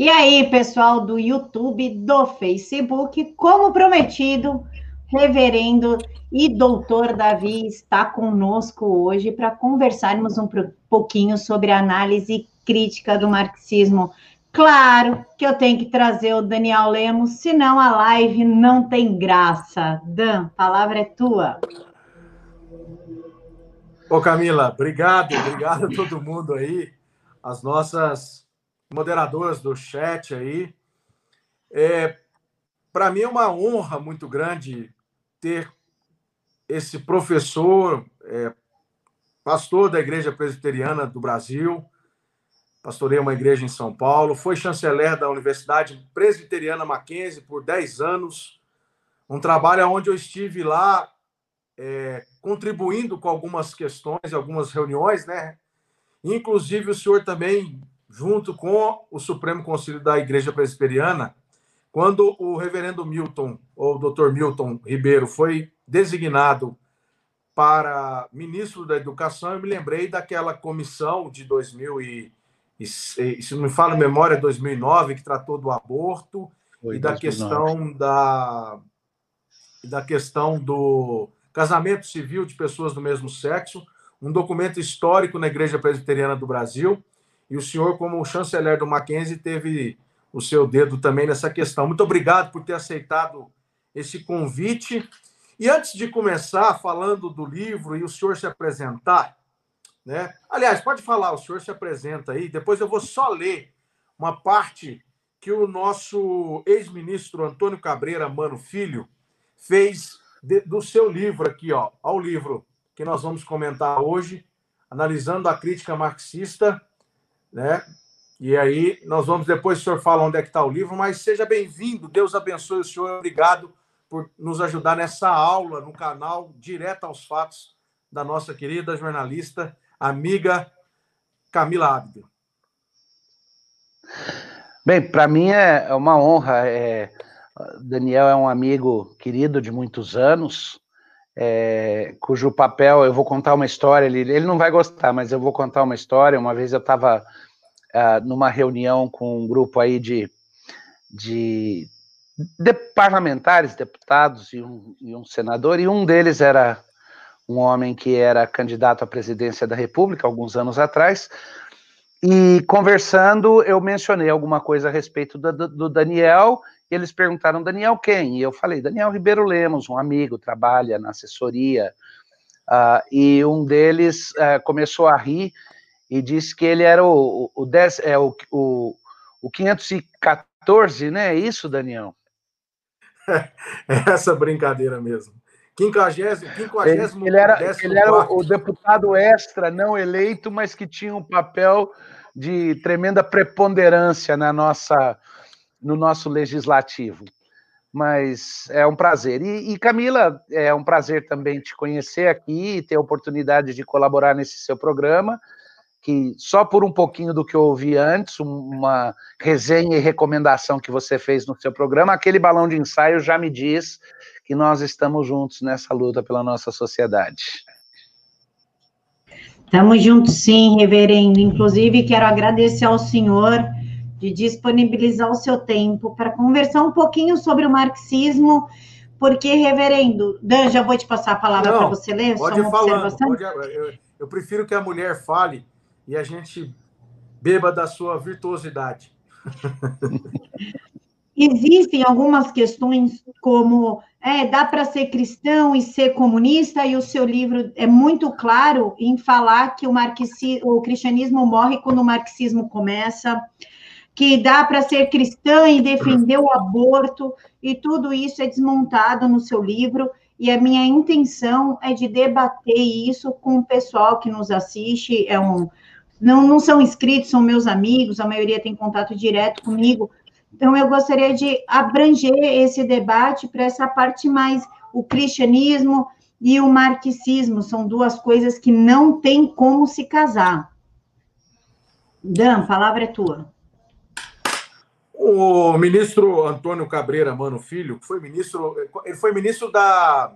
E aí, pessoal do YouTube, do Facebook, como prometido, reverendo e doutor Davi está conosco hoje para conversarmos um pouquinho sobre a análise crítica do marxismo. Claro que eu tenho que trazer o Daniel Lemos, senão a live não tem graça. Dan, palavra é tua. Ô Camila, obrigado, obrigado a todo mundo aí, as nossas moderadoras do chat aí. É, Para mim é uma honra muito grande ter esse professor, é, pastor da Igreja Presbiteriana do Brasil, pastorei uma igreja em São Paulo, foi chanceler da Universidade Presbiteriana Mackenzie por 10 anos, um trabalho onde eu estive lá é, contribuindo com algumas questões, algumas reuniões, né? Inclusive o senhor também, junto com o Supremo Conselho da Igreja Presbiteriana, quando o reverendo Milton, ou doutor Milton Ribeiro, foi designado para ministro da Educação, eu me lembrei daquela comissão de 2000 e e, se não me fala a memória, 2009, que tratou do aborto Foi e da 2009. questão da, da questão do casamento civil de pessoas do mesmo sexo, um documento histórico na Igreja Presbiteriana do Brasil, e o senhor, como chanceler do Mackenzie, teve o seu dedo também nessa questão. Muito obrigado por ter aceitado esse convite. E antes de começar falando do livro e o senhor se apresentar, né? Aliás, pode falar, o senhor se apresenta aí, depois eu vou só ler uma parte que o nosso ex-ministro Antônio Cabreira Mano Filho fez de, do seu livro aqui, ó, ao livro que nós vamos comentar hoje, analisando a crítica marxista, né? E aí nós vamos depois o senhor fala onde é que está o livro, mas seja bem-vindo, Deus abençoe o senhor, obrigado por nos ajudar nessa aula no canal Direto aos Fatos da nossa querida jornalista amiga Camila Abdo. Bem, para mim é, é uma honra. É, Daniel é um amigo querido de muitos anos, é, cujo papel eu vou contar uma história. Ele, ele não vai gostar, mas eu vou contar uma história. Uma vez eu estava uh, numa reunião com um grupo aí de, de, de parlamentares, deputados e um, e um senador, e um deles era um homem que era candidato à presidência da República alguns anos atrás. E conversando, eu mencionei alguma coisa a respeito do, do Daniel. E eles perguntaram: Daniel quem? E eu falei: Daniel Ribeiro Lemos, um amigo, trabalha na assessoria. Uh, e um deles uh, começou a rir e disse que ele era o, o, o, é, o, o, o 514, né? É isso, Daniel? É essa brincadeira mesmo. Quinquagésimo, quinquagésimo ele, era, ele era o, o deputado extra, não eleito, mas que tinha um papel de tremenda preponderância na nossa, no nosso legislativo. Mas é um prazer. E, e, Camila, é um prazer também te conhecer aqui e ter a oportunidade de colaborar nesse seu programa, que só por um pouquinho do que eu ouvi antes, uma resenha e recomendação que você fez no seu programa, aquele balão de ensaio já me diz que nós estamos juntos nessa luta pela nossa sociedade. Estamos juntos, sim, reverendo. Inclusive, quero agradecer ao senhor de disponibilizar o seu tempo para conversar um pouquinho sobre o marxismo, porque, reverendo, Dan, já vou te passar a palavra para você ler. Pode falar. Pode, eu, eu prefiro que a mulher fale e a gente beba da sua virtuosidade. Existem algumas questões como é, dá para ser cristão e ser comunista, e o seu livro é muito claro em falar que o, marxismo, o cristianismo morre quando o marxismo começa, que dá para ser cristã e defender o aborto, e tudo isso é desmontado no seu livro, e a minha intenção é de debater isso com o pessoal que nos assiste, é um, não, não são inscritos, são meus amigos, a maioria tem contato direto comigo, então, eu gostaria de abranger esse debate para essa parte mais o cristianismo e o marxismo, são duas coisas que não tem como se casar. Dan, palavra é tua. O ministro Antônio Cabreira Mano Filho, foi ministro, ele foi ministro da,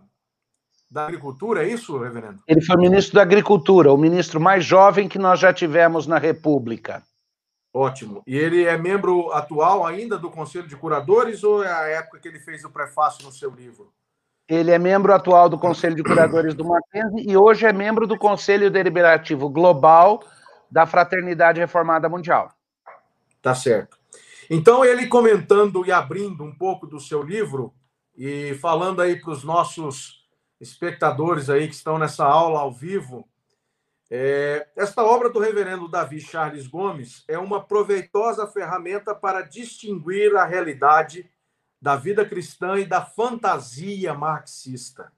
da Agricultura, é isso, reverendo? Ele foi ministro da Agricultura, o ministro mais jovem que nós já tivemos na República. Ótimo. E ele é membro atual ainda do Conselho de Curadores ou é a época que ele fez o prefácio no seu livro? Ele é membro atual do Conselho de Curadores do Mackenzie e hoje é membro do Conselho Deliberativo Global da Fraternidade Reformada Mundial. Tá certo. Então, ele comentando e abrindo um pouco do seu livro e falando aí para os nossos espectadores aí que estão nessa aula ao vivo, é, esta obra do reverendo Davi Charles Gomes é uma proveitosa ferramenta para distinguir a realidade da vida cristã e da fantasia marxista.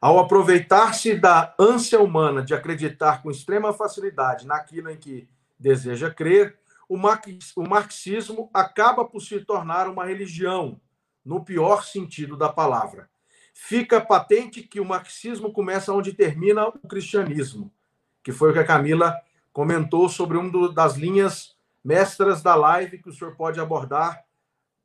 Ao aproveitar-se da ânsia humana de acreditar com extrema facilidade naquilo em que deseja crer, o marxismo acaba por se tornar uma religião, no pior sentido da palavra. Fica patente que o marxismo começa onde termina o cristianismo, que foi o que a Camila comentou sobre uma das linhas mestras da live que o senhor pode abordar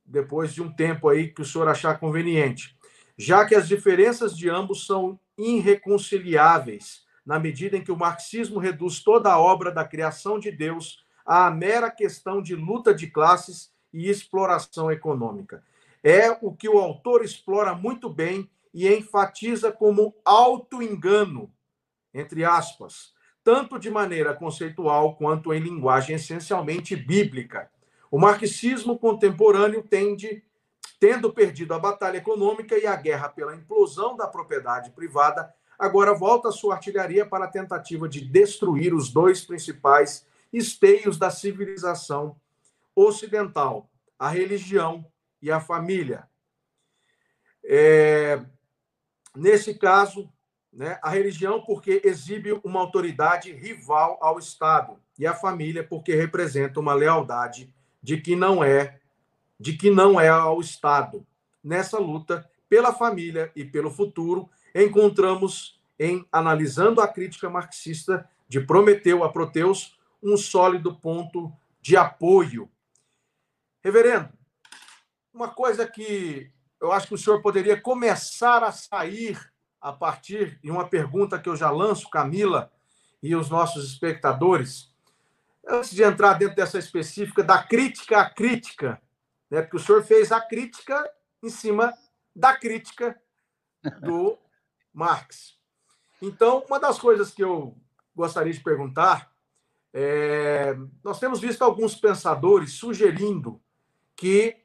depois de um tempo aí que o senhor achar conveniente, já que as diferenças de ambos são irreconciliáveis, na medida em que o marxismo reduz toda a obra da criação de Deus à mera questão de luta de classes e exploração econômica. É o que o autor explora muito bem e enfatiza como auto-engano, entre aspas, tanto de maneira conceitual quanto em linguagem essencialmente bíblica o marxismo contemporâneo tende, tendo perdido a batalha econômica e a guerra pela implosão da propriedade privada, agora volta a sua artilharia para a tentativa de destruir os dois principais esteios da civilização ocidental, a religião e a família. É, nesse caso, né, a religião porque exibe uma autoridade rival ao Estado e a família porque representa uma lealdade de que não é de que não é ao Estado. Nessa luta pela família e pelo futuro, encontramos em analisando a crítica marxista de Prometeu a Proteus um sólido ponto de apoio. Reverendo, uma coisa que eu acho que o senhor poderia começar a sair a partir de uma pergunta que eu já lanço, Camila, e os nossos espectadores, antes de entrar dentro dessa específica da crítica à crítica, né? porque o senhor fez a crítica em cima da crítica do Marx. Então, uma das coisas que eu gostaria de perguntar é, nós temos visto alguns pensadores sugerindo que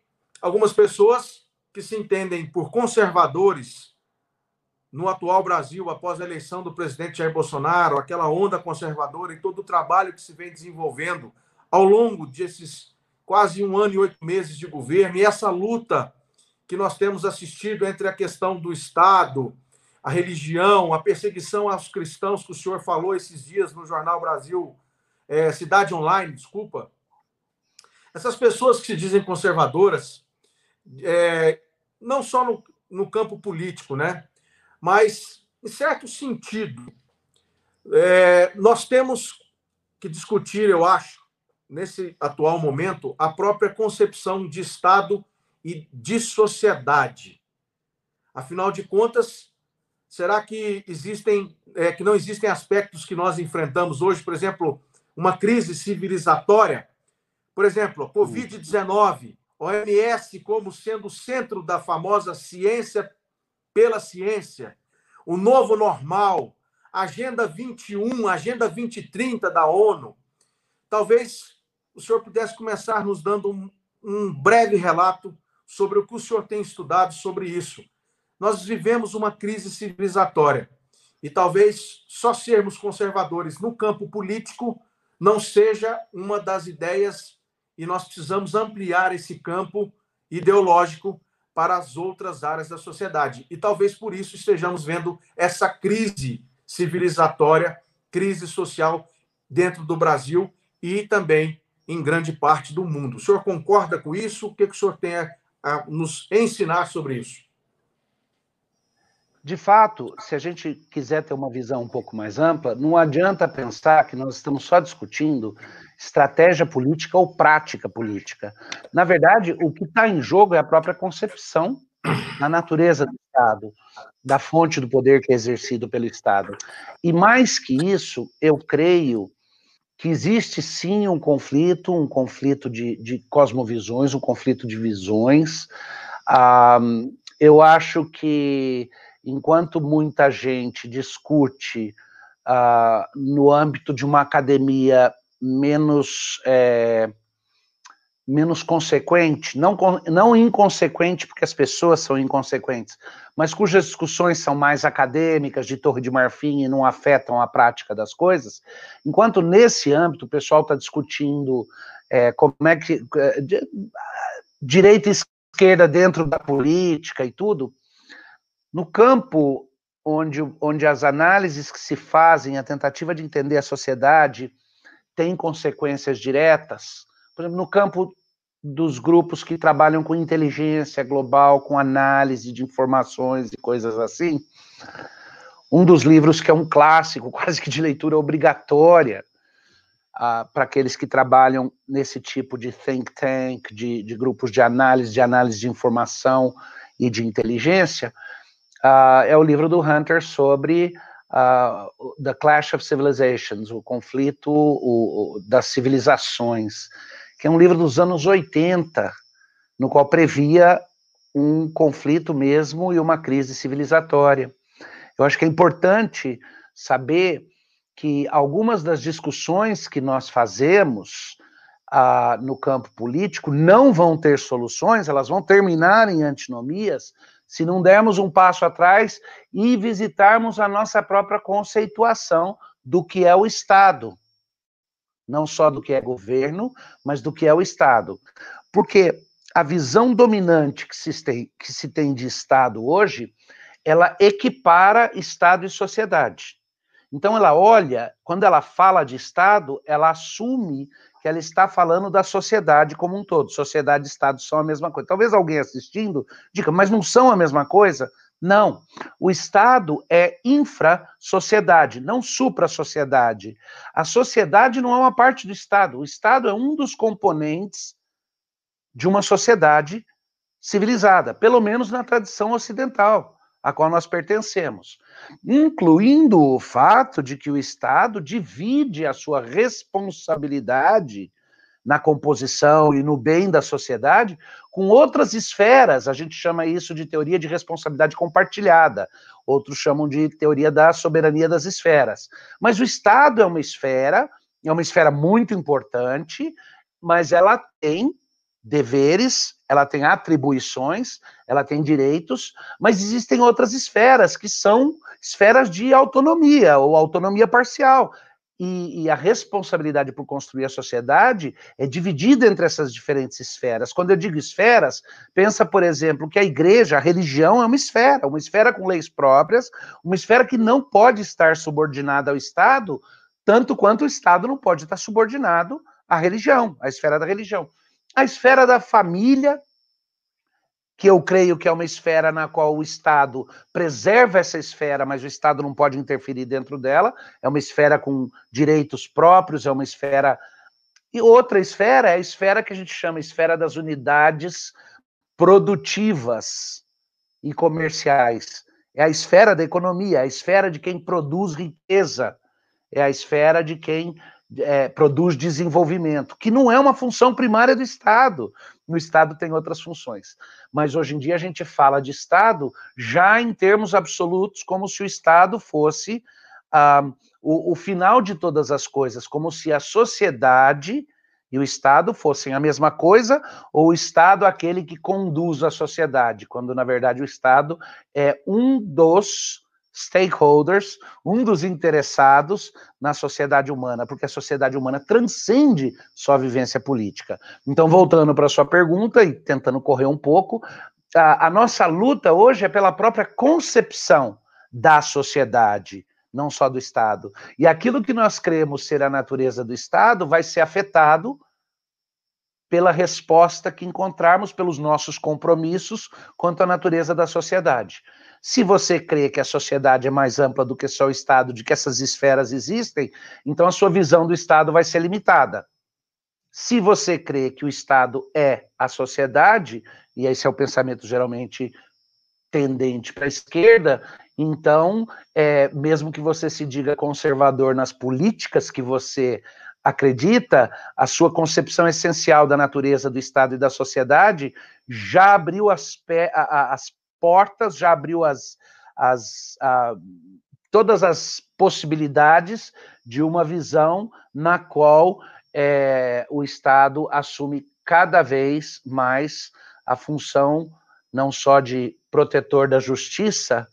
algumas pessoas que se entendem por conservadores no atual Brasil, após a eleição do presidente Jair Bolsonaro, aquela onda conservadora e todo o trabalho que se vem desenvolvendo ao longo desses quase um ano e oito meses de governo, e essa luta que nós temos assistido entre a questão do Estado, a religião, a perseguição aos cristãos, que o senhor falou esses dias no Jornal Brasil, é, Cidade Online, desculpa. Essas pessoas que se dizem conservadoras, é, não só no, no campo político, né? Mas, em certo sentido, é, nós temos que discutir, eu acho, nesse atual momento, a própria concepção de Estado e de sociedade. Afinal de contas, será que existem, é, que não existem aspectos que nós enfrentamos hoje, por exemplo, uma crise civilizatória? Por exemplo, a Covid-19, OMS como sendo o centro da famosa ciência pela ciência, o novo normal, Agenda 21, Agenda 2030 da ONU. Talvez o senhor pudesse começar nos dando um, um breve relato sobre o que o senhor tem estudado sobre isso. Nós vivemos uma crise civilizatória e talvez só sermos conservadores no campo político não seja uma das ideias e nós precisamos ampliar esse campo ideológico para as outras áreas da sociedade. E talvez por isso estejamos vendo essa crise civilizatória, crise social dentro do Brasil e também em grande parte do mundo. O senhor concorda com isso? O que, o senhor tem a nos ensinar sobre isso? De fato, se a gente quiser ter uma visão um pouco mais ampla, não adianta pensar que nós estamos só discutindo estratégia política ou prática política. Na verdade, o que está em jogo é a própria concepção da natureza do Estado, da fonte do poder que é exercido pelo Estado. E mais que isso, eu creio que existe sim um conflito, um conflito de, de cosmovisões, um conflito de visões. Ah, eu acho que enquanto muita gente discute ah, no âmbito de uma academia menos é, menos consequente, não, não inconsequente, porque as pessoas são inconsequentes, mas cujas discussões são mais acadêmicas, de torre de marfim e não afetam a prática das coisas, enquanto nesse âmbito o pessoal está discutindo é, como é que. É, direita e esquerda dentro da política e tudo, no campo onde, onde as análises que se fazem, a tentativa de entender a sociedade, tem consequências diretas por exemplo, no campo dos grupos que trabalham com inteligência global, com análise de informações e coisas assim, um dos livros que é um clássico, quase que de leitura obrigatória, uh, para aqueles que trabalham nesse tipo de think tank, de, de, grupos de análise, de análise de informação e de inteligência, uh, é o livro do Hunter sobre uh, The Clash of Civilizations, o conflito o, o, das civilizações que é um livro dos anos 80, no qual previa um conflito mesmo e uma crise civilizatória. Eu acho que é importante saber que algumas das discussões que nós fazemos ah, no campo político não vão ter soluções, elas vão terminar em antinomias se não dermos um passo atrás e visitarmos a nossa própria conceituação do que é o Estado não só do que é governo, mas do que é o Estado. Porque a visão dominante que se tem, que se tem de Estado hoje, ela equipara Estado e sociedade. Então ela olha, quando ela fala de Estado, ela assume que ela está falando da sociedade como um todo. Sociedade e Estado são a mesma coisa. Talvez alguém assistindo diga, mas não são a mesma coisa? Não. O Estado é infra-sociedade, não supra-sociedade. A sociedade não é uma parte do Estado. O Estado é um dos componentes de uma sociedade civilizada, pelo menos na tradição ocidental, a qual nós pertencemos. Incluindo o fato de que o Estado divide a sua responsabilidade na composição e no bem da sociedade com outras esferas. A gente chama isso de teoria de responsabilidade compartilhada. Outros chamam de teoria da soberania das esferas. Mas o Estado é uma esfera, é uma esfera muito importante, mas ela tem deveres, ela tem atribuições, ela tem direitos, mas existem outras esferas que são esferas de autonomia ou autonomia parcial e, e, a responsabilidade por construir a sociedade é dividida entre essas diferentes esferas. Quando eu digo esferas, pensa, por exemplo, que a igreja, a religião é uma esfera, uma esfera com leis próprias, uma esfera que não pode estar subordinada ao Estado, tanto quanto o Estado não pode estar subordinado à religião, à esfera da religião. A esfera da família que eu creio que é uma esfera na qual o Estado preserva essa esfera, mas o Estado não pode interferir dentro dela, é uma esfera com direitos próprios, é uma esfera. E outra esfera é a esfera que a gente chama esfera das unidades produtivas e comerciais. É a esfera da economia, é a esfera de quem produz riqueza, é a esfera de quem é, produz desenvolvimento, que não é uma função primária do Estado. No Estado tem outras funções. Mas hoje em dia a gente fala de Estado já em termos absolutos, como se o Estado fosse ah, o, o final de todas as coisas, como se a sociedade e o Estado fossem a mesma coisa, ou o Estado aquele que conduz a sociedade, quando na verdade o Estado é um dos stakeholders, um dos interessados na sociedade humana, porque a sociedade humana transcende sua vivência política. Então, voltando para a sua pergunta e tentando correr um pouco, a, a nossa luta hoje é pela própria concepção da sociedade, não só do Estado. E aquilo que nós cremos ser a natureza do Estado vai ser afetado pela resposta que encontrarmos pelos nossos compromissos quanto à natureza da sociedade. Se você crê que a sociedade é mais ampla do que só o Estado, de que essas esferas existem, então a sua visão do Estado vai ser limitada. Se você crê que o Estado é a sociedade, e esse é o pensamento geralmente tendente para a esquerda, então, é, mesmo que você se diga conservador nas políticas que você acredita, a sua concepção essencial da natureza do Estado e da sociedade já abriu as, as portas, já abriu as, as, a, todas as possibilidades de uma visão na qual é, o Estado assume cada vez mais a função não só de protetor da justiça,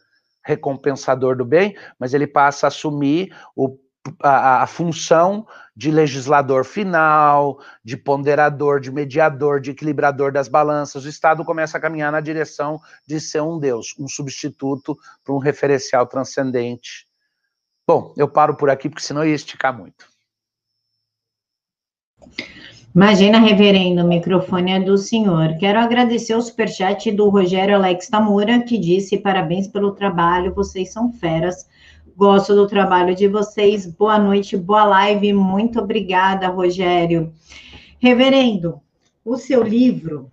recompensador do bem, mas ele passa a assumir o a, a, função de legislador final, de ponderador, de mediador, de equilibrador das balanças. O Estado começa a caminhar na direção de ser um Deus, um substituto para um referencial transcendente. Bom, eu paro por aqui, porque senão ia esticar muito. Imagina, reverendo, o microfone é do senhor. Quero agradecer o superchat do Rogério Alex Tamura, que disse parabéns pelo trabalho, vocês são feras. Gosto do trabalho de vocês. Boa noite, boa live. Muito obrigada, Rogério. Reverendo, o seu livro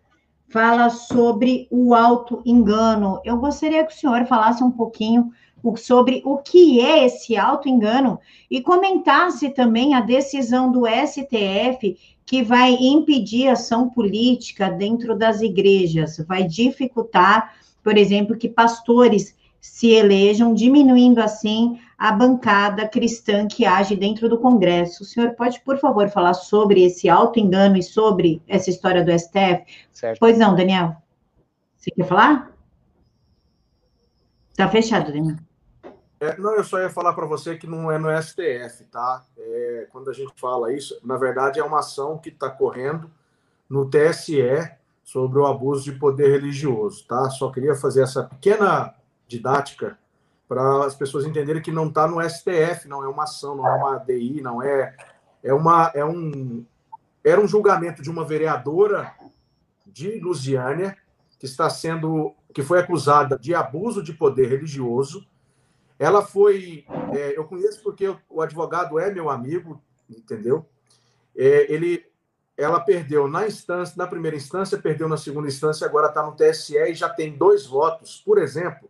fala sobre o auto-engano. Eu gostaria que o senhor falasse um pouquinho sobre o que é esse auto-engano e comentasse também a decisão do STF que vai impedir ação política dentro das igrejas, vai dificultar, por exemplo, que pastores se elejam, diminuindo assim a bancada cristã que age dentro do Congresso. O senhor pode, por favor, falar sobre esse auto-engano e sobre essa história do STF? Certo. Pois não, Daniel? Você quer falar? Tá fechado, Daniel. É, não, eu só ia falar para você que não é no STF, tá? É, quando a gente fala isso, na verdade é uma ação que está correndo no TSE sobre o abuso de poder religioso, tá? Só queria fazer essa pequena didática para as pessoas entenderem que não está no STF, não é uma ação, não é uma DI, não é é uma é um era um julgamento de uma vereadora de Lusiânia que está sendo que foi acusada de abuso de poder religioso. Ela foi é, eu conheço porque o advogado é meu amigo, entendeu? É, ele ela perdeu na instância, na primeira instância, perdeu na segunda instância, agora está no TSE e já tem dois votos. Por exemplo,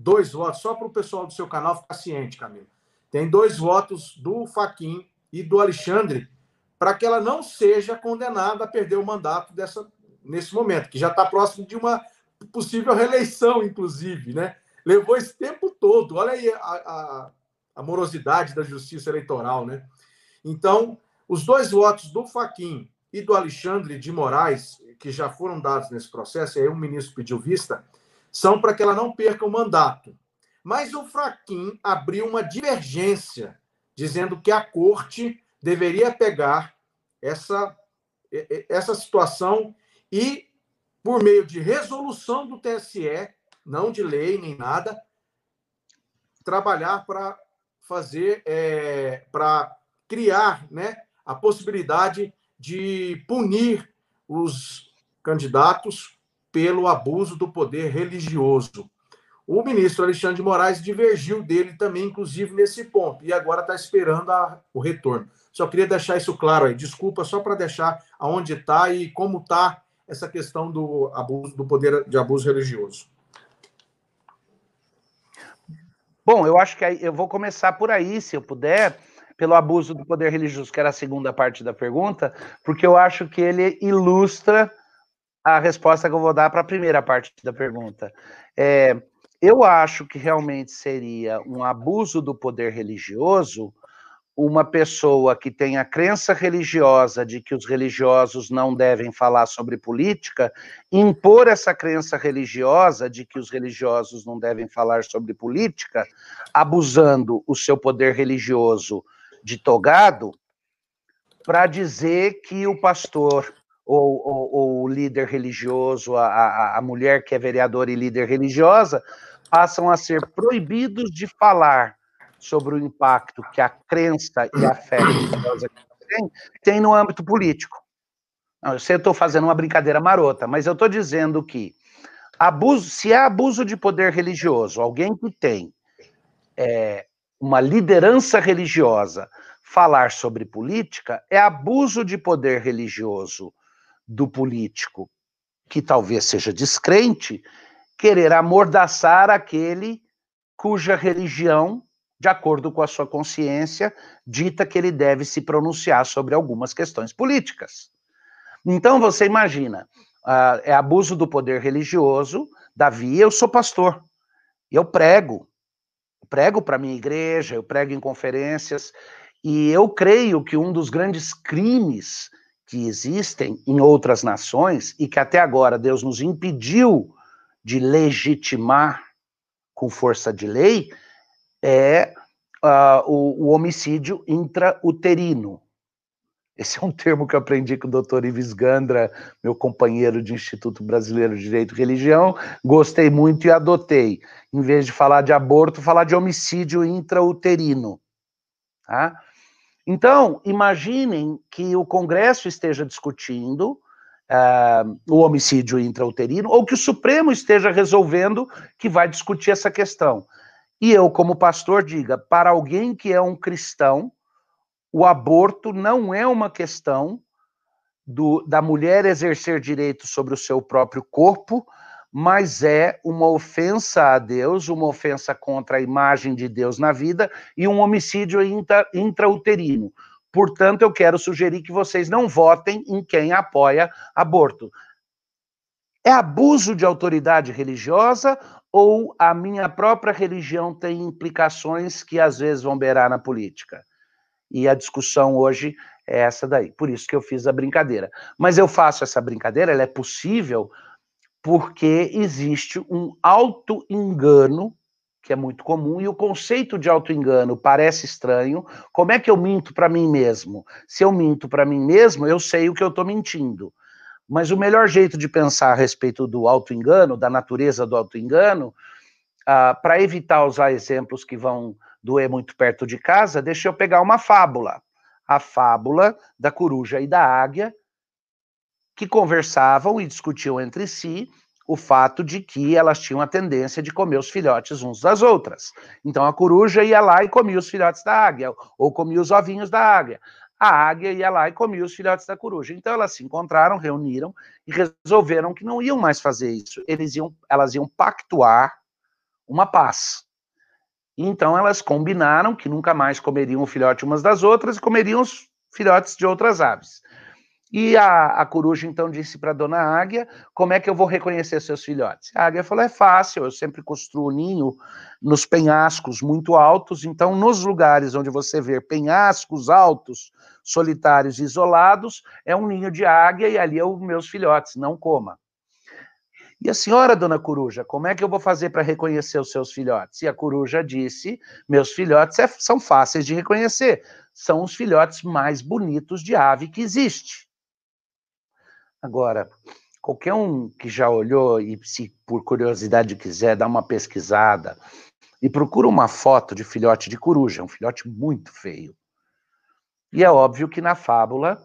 dois votos, só para o pessoal do seu canal ficar ciente, Camilo. Tem dois votos do Faquin e do Alexandre para que ela não seja condenada a perder o mandato dessa, nesse momento, que já está próximo de uma possível reeleição, inclusive, né? Levou esse tempo todo. Olha aí a, a, a morosidade da justiça eleitoral, né? Então, os dois votos do Faquin e do Alexandre de Moraes, que já foram dados nesse processo, e aí o ministro pediu vista, são para que ela não perca o mandato. Mas o Fraquim abriu uma divergência, dizendo que a corte deveria pegar essa, essa situação e, por meio de resolução do TSE, não de lei nem nada, trabalhar para fazer, é, para criar né, a possibilidade de punir os candidatos pelo abuso do poder religioso. O ministro Alexandre de Moraes divergiu dele também, inclusive, nesse ponto, e agora está esperando a, o retorno. Só queria deixar isso claro aí. Desculpa, só para deixar aonde está e como está essa questão do abuso do poder de abuso religioso. Bom, eu acho que eu vou começar por aí, se eu puder, pelo abuso do poder religioso, que era a segunda parte da pergunta, porque eu acho que ele ilustra a resposta que eu vou dar para a primeira parte da pergunta. É, eu acho que realmente seria um abuso do poder religioso uma pessoa que tem a crença religiosa de que os religiosos não devem falar sobre política, impor essa crença religiosa de que os religiosos não devem falar sobre política, abusando o seu poder religioso de togado, para dizer que o pastor ou, ou, ou o líder religioso, a, a, a mulher que é vereadora e líder religiosa, passam a ser proibidos de falar sobre o impacto que a crença e a fé religiosa tem, tem no âmbito político. Não, eu sei que estou fazendo uma brincadeira marota, mas eu estou dizendo que abuso, se há abuso de poder religioso, alguém que tem é, uma liderança religiosa falar sobre política, é abuso de poder religioso do político, que talvez seja descrente, querer amordaçar aquele cuja religião de acordo com a sua consciência, dita que ele deve se pronunciar sobre algumas questões políticas. Então você imagina, uh, é abuso do poder religioso. Davi, eu sou pastor, eu prego, prego para minha igreja, eu prego em conferências, e eu creio que um dos grandes crimes que existem em outras nações e que até agora Deus nos impediu de legitimar com força de lei é uh, o, o, homicídio intrauterino. Esse é um termo que eu aprendi com o doutor Ives Gandra, meu companheiro de Instituto Brasileiro de Direito e Religião. Gostei muito e adotei. Em vez de falar de aborto, falar de homicídio intrauterino. Tá? Então, imaginem que o Congresso esteja discutindo uh, o homicídio intrauterino, ou que o Supremo esteja resolvendo que vai discutir essa questão. E eu, como pastor, diga: para alguém que é um cristão, o aborto não é uma questão do, da mulher exercer direito sobre o seu próprio corpo, mas é uma ofensa a Deus, uma ofensa contra a imagem de Deus na vida e um homicídio intra, intrauterino. Portanto, eu quero sugerir que vocês não votem em quem apoia aborto. É abuso de autoridade religiosa ou a minha própria religião tem implicações que às vezes vão beirar na política? E a discussão hoje é essa daí. Por isso que eu fiz a brincadeira. Mas eu faço essa brincadeira, ela é possível porque existe um auto-engano que é muito comum, e o conceito de auto-engano parece estranho. Como é que eu minto para mim mesmo? Se eu minto para mim mesmo, eu sei o que eu estou mentindo. Mas o melhor jeito de pensar a respeito do auto-engano, da natureza do auto-engano, ah, para evitar usar exemplos que vão doer muito perto de casa, deixa eu pegar uma fábula. A fábula da coruja e da águia, que conversavam e discutiam entre si o fato de que elas tinham a tendência de comer os filhotes uns das outras. Então a coruja ia lá e comia os filhotes da águia, ou comia os ovinhos da águia. A águia ia lá e comia os filhotes da coruja. Então elas se encontraram, reuniram e resolveram que não iam mais fazer isso. Eles iam, elas iam pactuar uma paz. Então elas combinaram que nunca mais comeriam o filhote umas das outras e comeriam os filhotes de outras aves. E a, a coruja então disse para a dona Águia: Como é que eu vou reconhecer seus filhotes? A águia falou: É fácil, eu sempre construo ninho nos penhascos muito altos, então nos lugares onde você vê penhascos altos, solitários, isolados, é um ninho de águia e ali é os meus filhotes, não coma. E a senhora, dona coruja, como é que eu vou fazer para reconhecer os seus filhotes? E a coruja disse: Meus filhotes é, são fáceis de reconhecer, são os filhotes mais bonitos de ave que existe. Agora, qualquer um que já olhou e, se por curiosidade quiser, dar uma pesquisada e procura uma foto de filhote de coruja, um filhote muito feio. E é óbvio que na fábula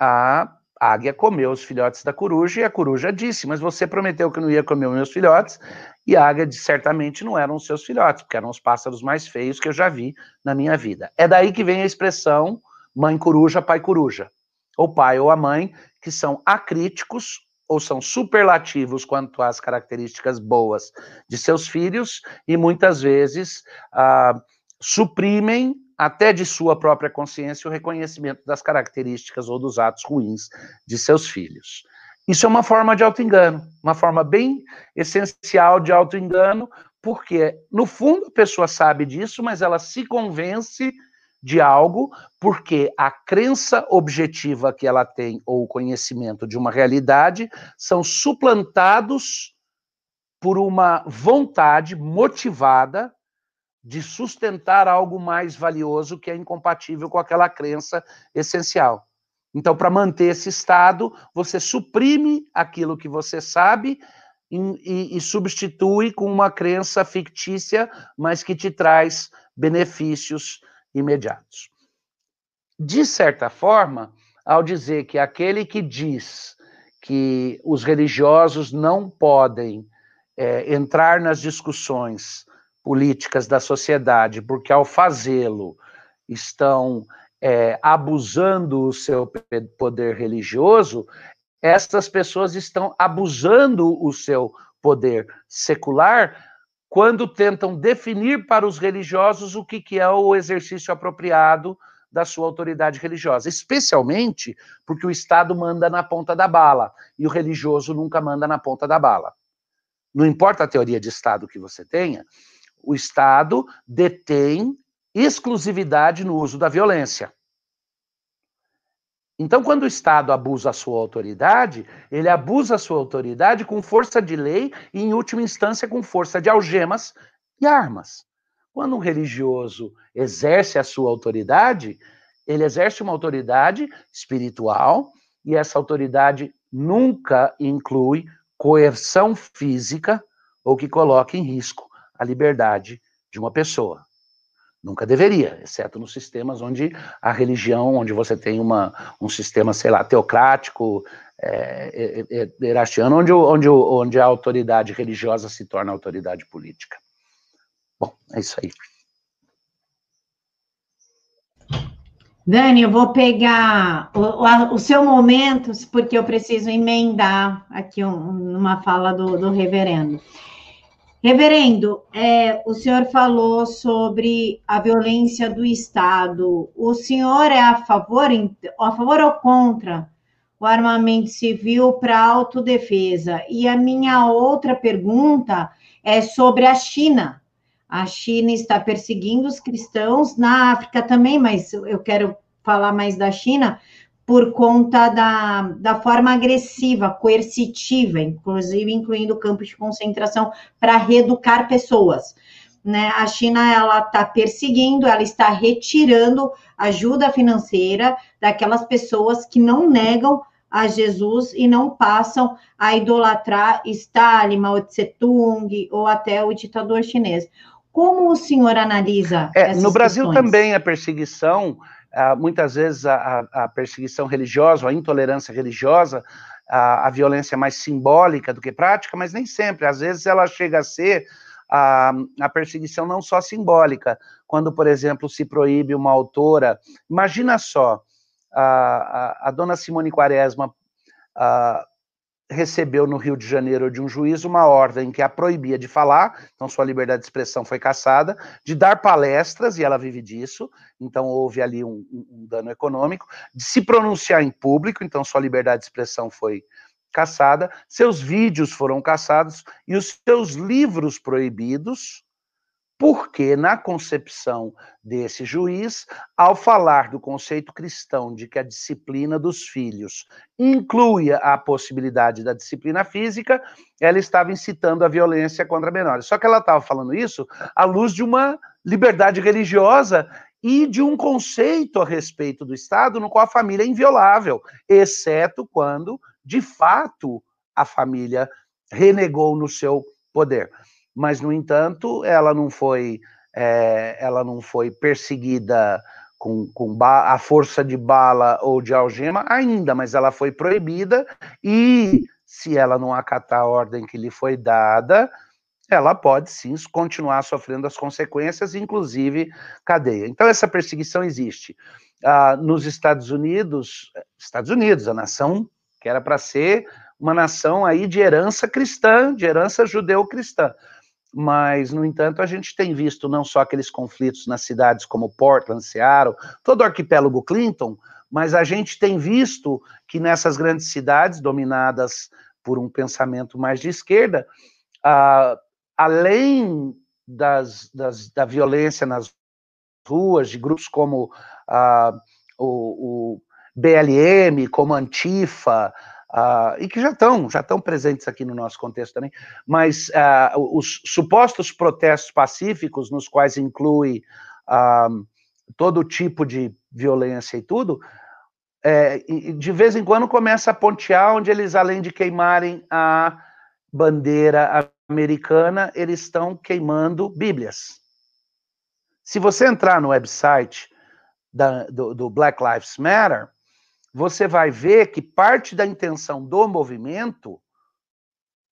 a águia comeu os filhotes da coruja e a coruja disse: Mas você prometeu que não ia comer os meus filhotes. E a águia certamente não eram os seus filhotes, porque eram os pássaros mais feios que eu já vi na minha vida. É daí que vem a expressão mãe coruja, pai coruja. Ou pai ou a mãe que são acríticos ou são superlativos quanto às características boas de seus filhos e muitas vezes ah, suprimem até de sua própria consciência o reconhecimento das características ou dos atos ruins de seus filhos. Isso é uma forma de autoengano, uma forma bem essencial de autoengano, porque no fundo a pessoa sabe disso, mas ela se convence de algo, porque a crença objetiva que ela tem ou o conhecimento de uma realidade são suplantados por uma vontade motivada de sustentar algo mais valioso que é incompatível com aquela crença essencial. Então, para manter esse estado, você suprime aquilo que você sabe e, e, substitui com uma crença fictícia, mas que te traz benefícios imediatos. De certa forma, ao dizer que aquele que diz que os religiosos não podem é, entrar nas discussões políticas da sociedade, porque ao fazê-lo estão é, abusando o seu poder religioso, estas pessoas estão abusando o seu poder secular quando tentam definir para os religiosos o que, que é o exercício apropriado da sua autoridade religiosa, especialmente porque o Estado manda na ponta da bala e o religioso nunca manda na ponta da bala. Não importa a teoria de Estado que você tenha, o Estado detém exclusividade no uso da violência. Então, quando o Estado abusa a sua autoridade, ele abusa a sua autoridade com força de lei e, em última instância, com força de algemas e armas. Quando um religioso exerce a sua autoridade, ele exerce uma autoridade espiritual e essa autoridade nunca inclui coerção física ou que coloque em risco a liberdade de uma pessoa. Nunca deveria, exceto nos sistemas onde a religião, onde você tem uma, um sistema, sei lá, teocrático, é, é, é, erastiano, onde, onde, onde a autoridade religiosa se torna autoridade política. Bom, é isso aí. Dani, eu vou pegar o, o, seu momento, porque eu preciso emendar aqui um, uma fala do, do reverendo. Reverendo, é, o senhor falou sobre a violência do Estado. O senhor é a favor, a favor ou contra o armamento civil para autodefesa? E a minha outra pergunta é sobre a China. A China está perseguindo os cristãos na África também, mas eu quero falar mais da China, por conta da, da forma agressiva, coercitiva, inclusive incluindo campos de concentração para reeducar pessoas. Né? A China ela está perseguindo, ela está retirando ajuda financeira daquelas pessoas que não negam a Jesus e não passam a idolatrar Stalin, Mao Tse Tung ou até o ditador chinês. Como o senhor analisa? É, no Brasil questões? também a perseguição ah, muitas vezes a, a, perseguição religiosa, a intolerância religiosa, a, a, violência é mais simbólica do que prática, mas nem sempre. Às vezes ela chega a ser a, a perseguição não só simbólica, quando, por exemplo, se proíbe uma autora. Imagina só, a, a, a dona Simone Quaresma recebeu no Rio de Janeiro de um juiz uma ordem que a proibia de falar, então sua liberdade de expressão foi cassada, de dar palestras, e ela vive disso, então houve ali um, um dano econômico, de se pronunciar em público, então sua liberdade de expressão foi cassada, seus vídeos foram cassados e os seus livros proibidos, porque, na concepção desse juiz, ao falar do conceito cristão de que a disciplina dos filhos inclui a possibilidade da disciplina física, ela estava incitando a violência contra menores. Só que ela estava falando isso à luz de uma liberdade religiosa e de um conceito a respeito do Estado no qual a família é inviolável, exceto quando, de fato, a família renegou no seu poder mas no entanto ela não foi é, ela não foi perseguida com, com a força de bala ou de algema ainda, mas ela foi proibida e se ela não acatar a ordem que lhe foi dada, ela pode sim continuar sofrendo as consequências, inclusive cadeia. Então essa perseguição existe. Ah, nos Estados Unidos, Estados Unidos, a nação que era para ser uma nação aí de herança cristã, de herança judeu-cristã mas, no entanto, a gente tem visto não só aqueles conflitos nas cidades como Portland, Seattle, todo o arquipélago Clinton, mas a gente tem visto que nessas grandes cidades, dominadas por um pensamento mais de esquerda, além das, das, da violência nas ruas, de grupos como o, o BLM, como Antifa, Uh, e que já estão já estão presentes aqui no nosso contexto também, mas uh, os supostos protestos pacíficos, nos quais inclui uh, todo tipo de violência e tudo, é, de vez em quando começa a pontear onde eles, além de queimarem a bandeira americana, eles estão queimando bíblias. Se você entrar no website da, do, do Black Lives Matter, você vai ver que parte da intenção do movimento,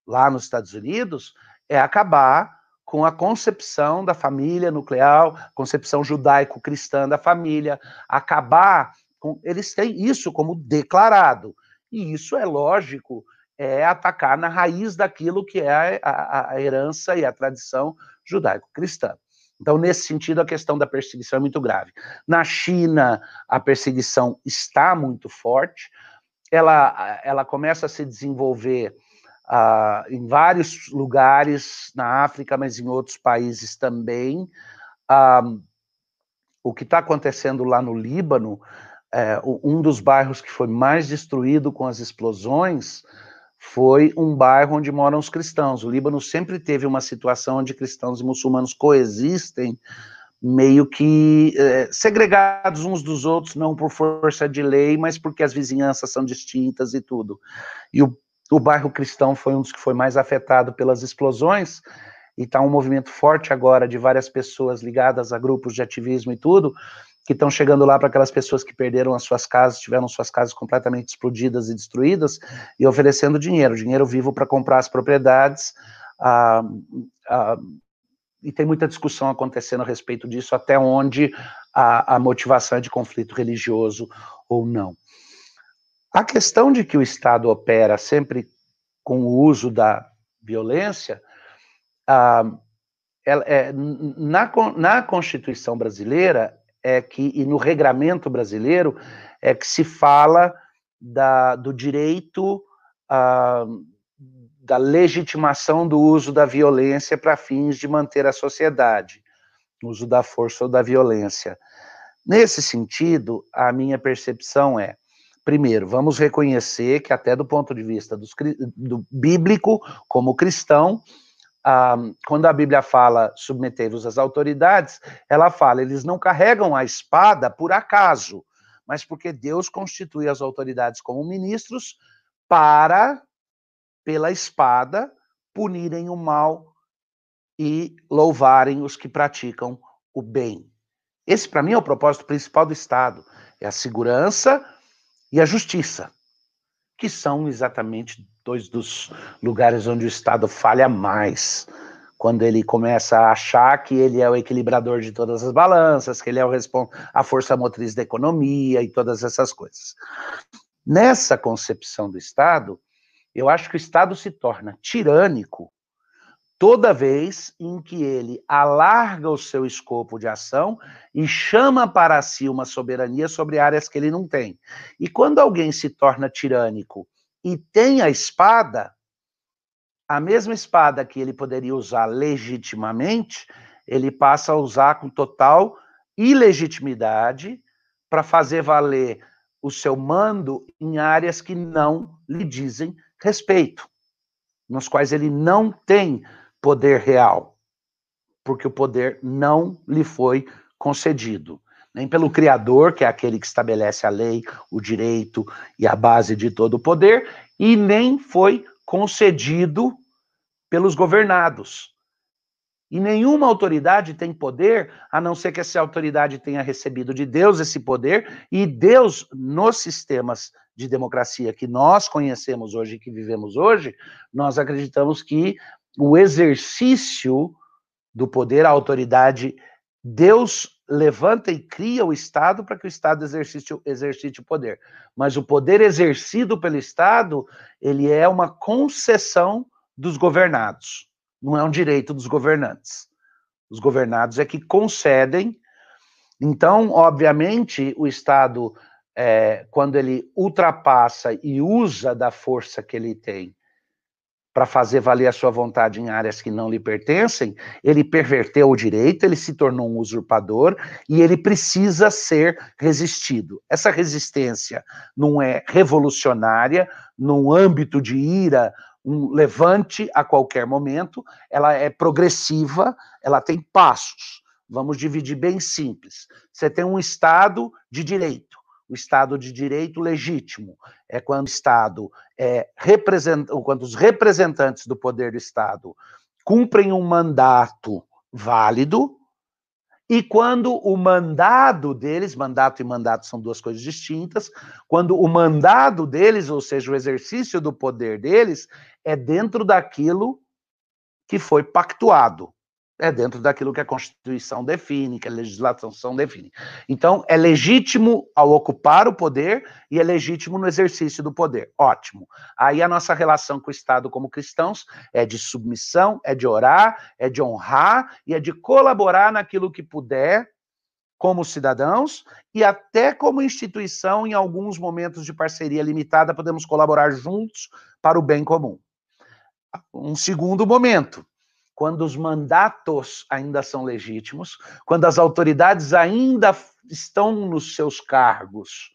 lá nos Estados Unidos, é acabar com a concepção da família nuclear, concepção judaico-cristã da família, acabar com. Eles têm isso como declarado. E isso é lógico, é atacar na raiz daquilo que é a, a herança e a tradição judaico-cristã. Então, nesse sentido, a questão da perseguição é muito grave. Na China, a perseguição está muito forte, ela, ela começa a se desenvolver uh, em vários lugares na África, mas em outros países também. Uh, o que está acontecendo lá no Líbano, é, um dos bairros que foi mais destruído com as explosões foi um bairro onde moram os cristãos. O Líbano sempre teve uma situação onde cristãos e muçulmanos coexistem, meio que é, segregados uns dos outros, não por força de lei, mas porque as vizinhanças são distintas e tudo. E o, o bairro cristão foi um dos que foi mais afetado pelas explosões, e está um movimento forte agora de várias pessoas ligadas a grupos de ativismo e tudo, que estão chegando lá para aquelas pessoas que perderam as suas casas, tiveram suas casas completamente explodidas e destruídas, e oferecendo dinheiro, dinheiro vivo para comprar as propriedades. Ah, ah, e tem muita discussão acontecendo a respeito disso, até onde a, a motivação é de conflito religioso ou não. A questão de que o Estado opera sempre com o uso da violência, ah, é, na, na Constituição brasileira, é que, e no regramento brasileiro, é que se fala da, do direito ah, da legitimação do uso da violência para fins de manter a sociedade, uso da força ou da violência. Nesse sentido, a minha percepção é, primeiro, vamos reconhecer que até do ponto de vista dos, do bíblico, como cristão, quando a Bíblia fala submetei-vos às autoridades, ela fala, eles não carregam a espada por acaso, mas porque Deus constitui as autoridades como ministros para, pela espada, punirem o mal e louvarem os que praticam o bem. Esse, para mim, é o propósito principal do Estado: é a segurança e a justiça, que são exatamente dois dos lugares onde o Estado falha mais. Quando ele começa a achar que ele é o equilibrador de todas as balanças, que ele é o a força motriz da economia e todas essas coisas. Nessa concepção do Estado, eu acho que o Estado se torna tirânico toda vez em que ele alarga o seu escopo de ação e chama para si uma soberania sobre áreas que ele não tem. E quando alguém se torna tirânico e tem a espada, a mesma espada que ele poderia usar legitimamente, ele passa a usar com total ilegitimidade para fazer valer o seu mando em áreas que não lhe dizem respeito, nas quais ele não tem poder real, porque o poder não lhe foi concedido nem pelo Criador, que é aquele que estabelece a lei, o direito e a base de todo o poder, e nem foi concedido pelos governados. E nenhuma autoridade tem poder, a não ser que essa autoridade tenha recebido de Deus esse poder, e Deus, nos sistemas de democracia que nós conhecemos hoje, que vivemos hoje, nós acreditamos que o exercício do poder, a autoridade, Deus levanta e cria o Estado para que o Estado exercite, exercite o poder. Mas o poder exercido pelo Estado, ele é uma concessão dos governados, não é um direito dos governantes. Os governados é que concedem. Então, obviamente, o Estado, é, quando ele ultrapassa e usa da força que ele tem para fazer valer a sua vontade em áreas que não lhe pertencem, ele perverteu o direito, ele se tornou um usurpador e ele precisa ser resistido. Essa resistência não é revolucionária, num âmbito de ira, um levante a qualquer momento, ela é progressiva, ela tem passos. Vamos dividir bem simples. Você tem um Estado de direito o Estado de direito legítimo é quando o Estado é representa, quando os representantes do poder do Estado cumprem um mandato válido e quando o mandado deles, mandato e mandato são duas coisas distintas, quando o mandado deles, ou seja, o exercício do poder deles, é dentro daquilo que foi pactuado. É dentro daquilo que a Constituição define, que a legislação define. Então, é legítimo ao ocupar o poder e é legítimo no exercício do poder. Ótimo. Aí a nossa relação com o Estado como cristãos é de submissão, é de orar, é de honrar e é de colaborar naquilo que puder como cidadãos e até como instituição, em alguns momentos de parceria limitada, podemos colaborar juntos para o bem comum. Um segundo momento, quando os mandatos ainda são legítimos, quando as autoridades ainda estão nos seus cargos,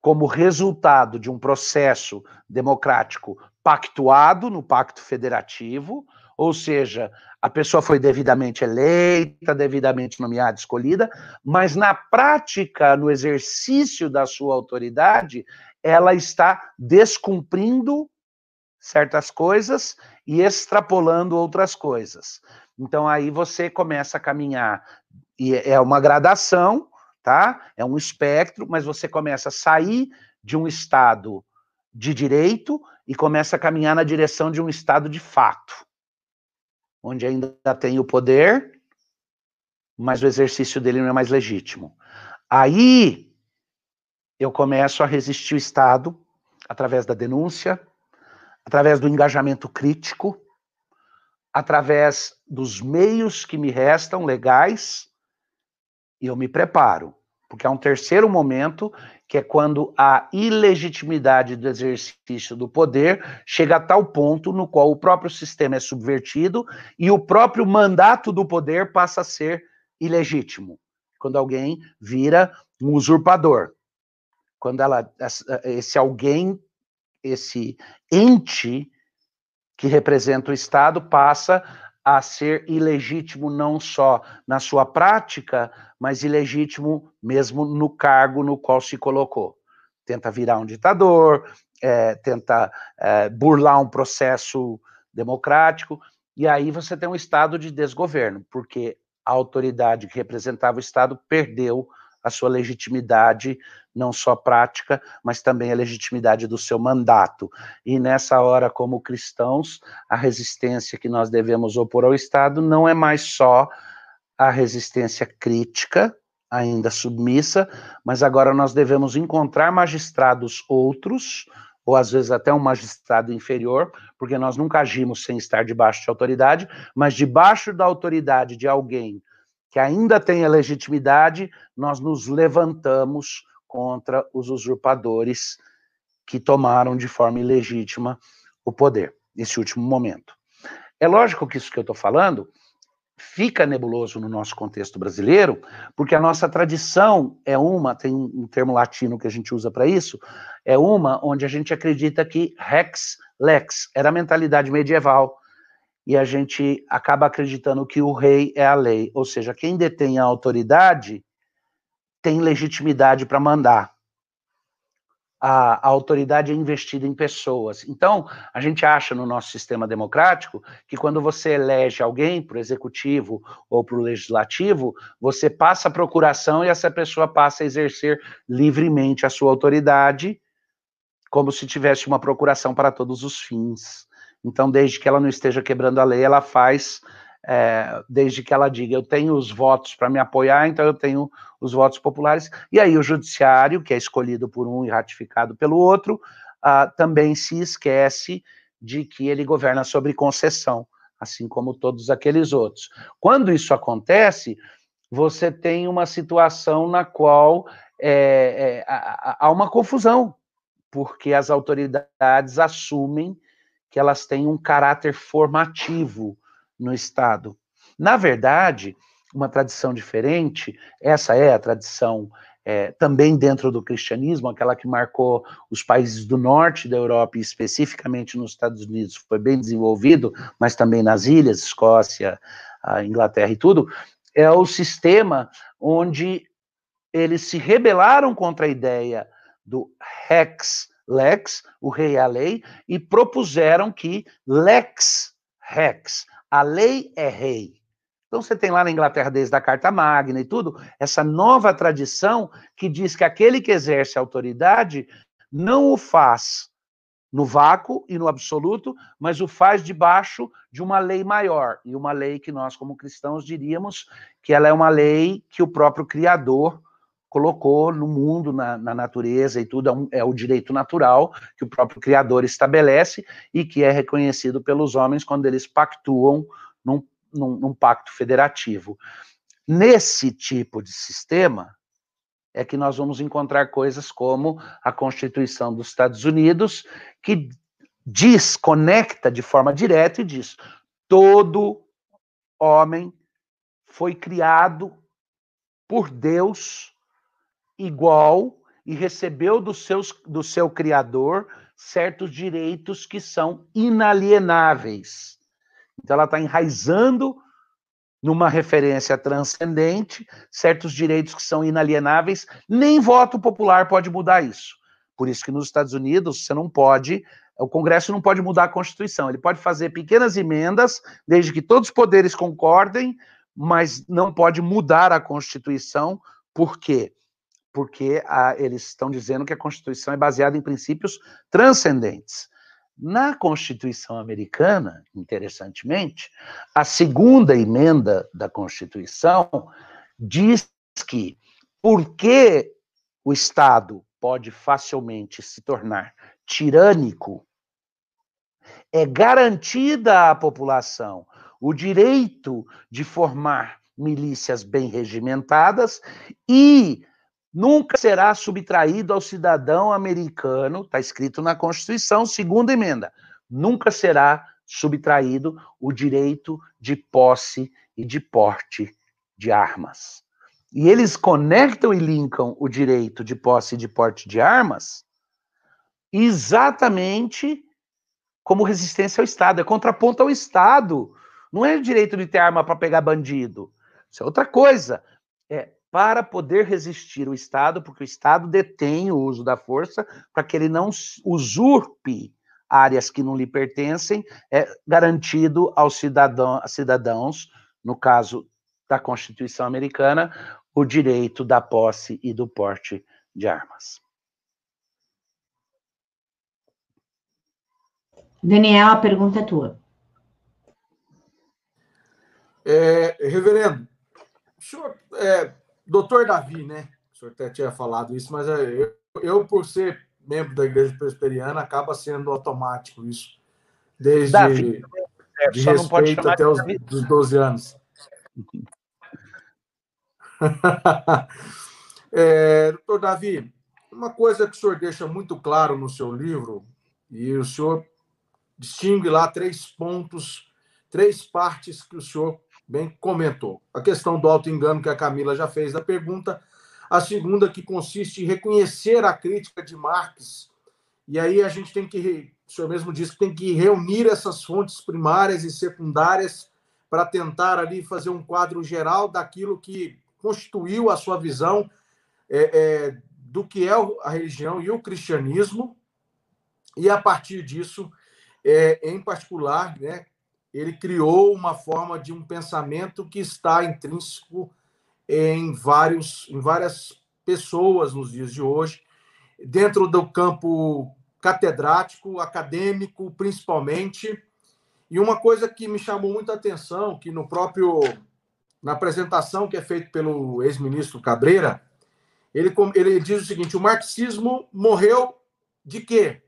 como resultado de um processo democrático pactuado no Pacto Federativo, ou seja, a pessoa foi devidamente eleita, devidamente nomeada, escolhida, mas na prática, no exercício da sua autoridade, ela está descumprindo certas coisas e extrapolando outras coisas. Então aí você começa a caminhar e é uma gradação, tá? É um espectro, mas você começa a sair de um estado de direito e começa a caminhar na direção de um estado de fato, onde ainda tem o poder, mas o exercício dele não é mais legítimo. Aí eu começo a resistir o Estado através da denúncia, através do engajamento crítico, através dos meios que me restam legais, e eu me preparo, porque há um terceiro momento, que é quando a ilegitimidade do exercício do poder chega a tal ponto no qual o próprio sistema é subvertido e o próprio mandato do poder passa a ser ilegítimo. Quando alguém vira um usurpador. Quando ela, esse alguém esse ente que representa o Estado passa a ser ilegítimo não só na sua prática, mas ilegítimo mesmo no cargo no qual se colocou. Tenta virar um ditador, é, tenta é, burlar um processo democrático, e aí você tem um estado de desgoverno, porque a autoridade que representava o Estado perdeu a sua legitimidade, não só prática, mas também a legitimidade do seu mandato. E nessa hora, como cristãos, a resistência que nós devemos opor ao Estado não é mais só a resistência crítica, ainda submissa, mas agora nós devemos encontrar magistrados outros, ou às vezes até um magistrado inferior, porque nós nunca agimos sem estar debaixo de autoridade, mas debaixo da autoridade de alguém que ainda tem a legitimidade, nós nos levantamos contra os usurpadores que tomaram de forma ilegítima o poder, nesse último momento. É lógico que isso que eu estou falando fica nebuloso no nosso contexto brasileiro, porque a nossa tradição é uma, tem um termo latino que a gente usa para isso, é uma onde a gente acredita que rex lex era a mentalidade medieval, e a gente acaba acreditando que o rei é a lei, ou seja, quem detém a autoridade tem legitimidade para mandar. A, a, autoridade é investida em pessoas. Então, a gente acha no nosso sistema democrático que quando você elege alguém para o executivo ou para o legislativo, você passa a procuração e essa pessoa passa a exercer livremente a sua autoridade, como se tivesse uma procuração para todos os fins. Então, desde que ela não esteja quebrando a lei, ela faz, é, desde que ela diga, eu tenho os votos para me apoiar, então eu tenho os votos populares. E aí o judiciário, que é escolhido por um e ratificado pelo outro, uh, também se esquece de que ele governa sobre concessão, assim como todos aqueles outros. Quando isso acontece, você tem uma situação na qual é, é, há uma confusão, porque as autoridades assumem que elas têm um caráter formativo no Estado. Na verdade, uma tradição diferente, essa é a tradição é, também dentro do cristianismo, aquela que marcou os países do norte da Europa e especificamente nos Estados Unidos, foi bem desenvolvido, mas também nas ilhas, Escócia, Inglaterra e tudo, é o sistema onde eles se rebelaram contra a ideia do rex lex, o rei é a lei, e propuseram que lex rex, a lei é rei. Então você tem lá na Inglaterra, desde a Carta Magna e tudo, essa nova tradição que diz que aquele que exerce autoridade não o faz no vácuo e no absoluto, mas o faz debaixo de uma lei maior, e uma lei que nós, como cristãos, diríamos que ela é uma lei que o próprio Criador colocou no mundo, na, na natureza e tudo, é, um, é, o direito natural que o próprio Criador estabelece e que é reconhecido pelos homens quando eles pactuam num, num, num pacto federativo. Nesse tipo de sistema, é que nós vamos encontrar coisas como a Constituição dos Estados Unidos, que desconecta de forma direta e diz: todo homem foi criado por Deus igual e recebeu do, seus, do seu Criador certos direitos que são inalienáveis. Então, ela está enraizando numa referência transcendente certos direitos que são inalienáveis. Nem voto popular pode mudar isso. Por isso que nos Estados Unidos você não pode, o Congresso não pode mudar a Constituição. Ele pode fazer pequenas emendas, desde que todos os poderes concordem, mas não pode mudar a Constituição. Por quê? Porque a, eles estão dizendo que a Constituição é baseada em princípios transcendentes. Na Constituição americana, interessantemente, a segunda emenda da Constituição diz que porque o Estado pode facilmente se tornar tirânico, é garantida à população o direito de formar milícias bem regimentadas e nunca será subtraído ao cidadão americano, está escrito na Constituição, segunda emenda, nunca será subtraído o direito de posse e de porte de armas. E eles conectam e linkam o direito de posse e de porte de armas exatamente como resistência ao Estado, é contraponto ao Estado. Não é o direito de ter arma para pegar bandido. Isso é outra coisa. Para poder resistir o Estado, porque o Estado detém o uso da força para que ele não usurpe áreas que não lhe pertencem, é garantido aos cidadão, cidadãos, no caso da Constituição Americana, o direito da posse e do porte de armas. Daniel, a pergunta é tua. É, reverendo, o senhor é, Doutor Davi, né? O senhor até tinha falado isso, mas é, eu, eu por ser membro da Igreja Presbiteriana, acaba sendo automático isso. Desde Davi, é, de respeito até os dos 12 anos. é, doutor Davi, uma coisa que o senhor deixa muito claro no seu livro, e o senhor distingue lá três pontos, três partes que o senhor bem comentou. A questão do auto-engano que a Camila já fez da pergunta. A segunda, que consiste em reconhecer a crítica de Marx. E aí a gente tem que, o senhor mesmo disse que tem que reunir essas fontes primárias e secundárias para tentar ali fazer um quadro geral daquilo que constituiu a sua visão é, é, do que é a religião e o cristianismo. E a partir disso, é, em particular, né, ele criou uma forma de um pensamento que está intrínseco em vários em várias pessoas nos dias de hoje, dentro do campo catedrático, acadêmico, principalmente. E uma coisa que me chamou muita atenção, que no próprio na apresentação que é feita pelo ex-ministro Cabreira, ele, ele diz o seguinte: o marxismo morreu de quê?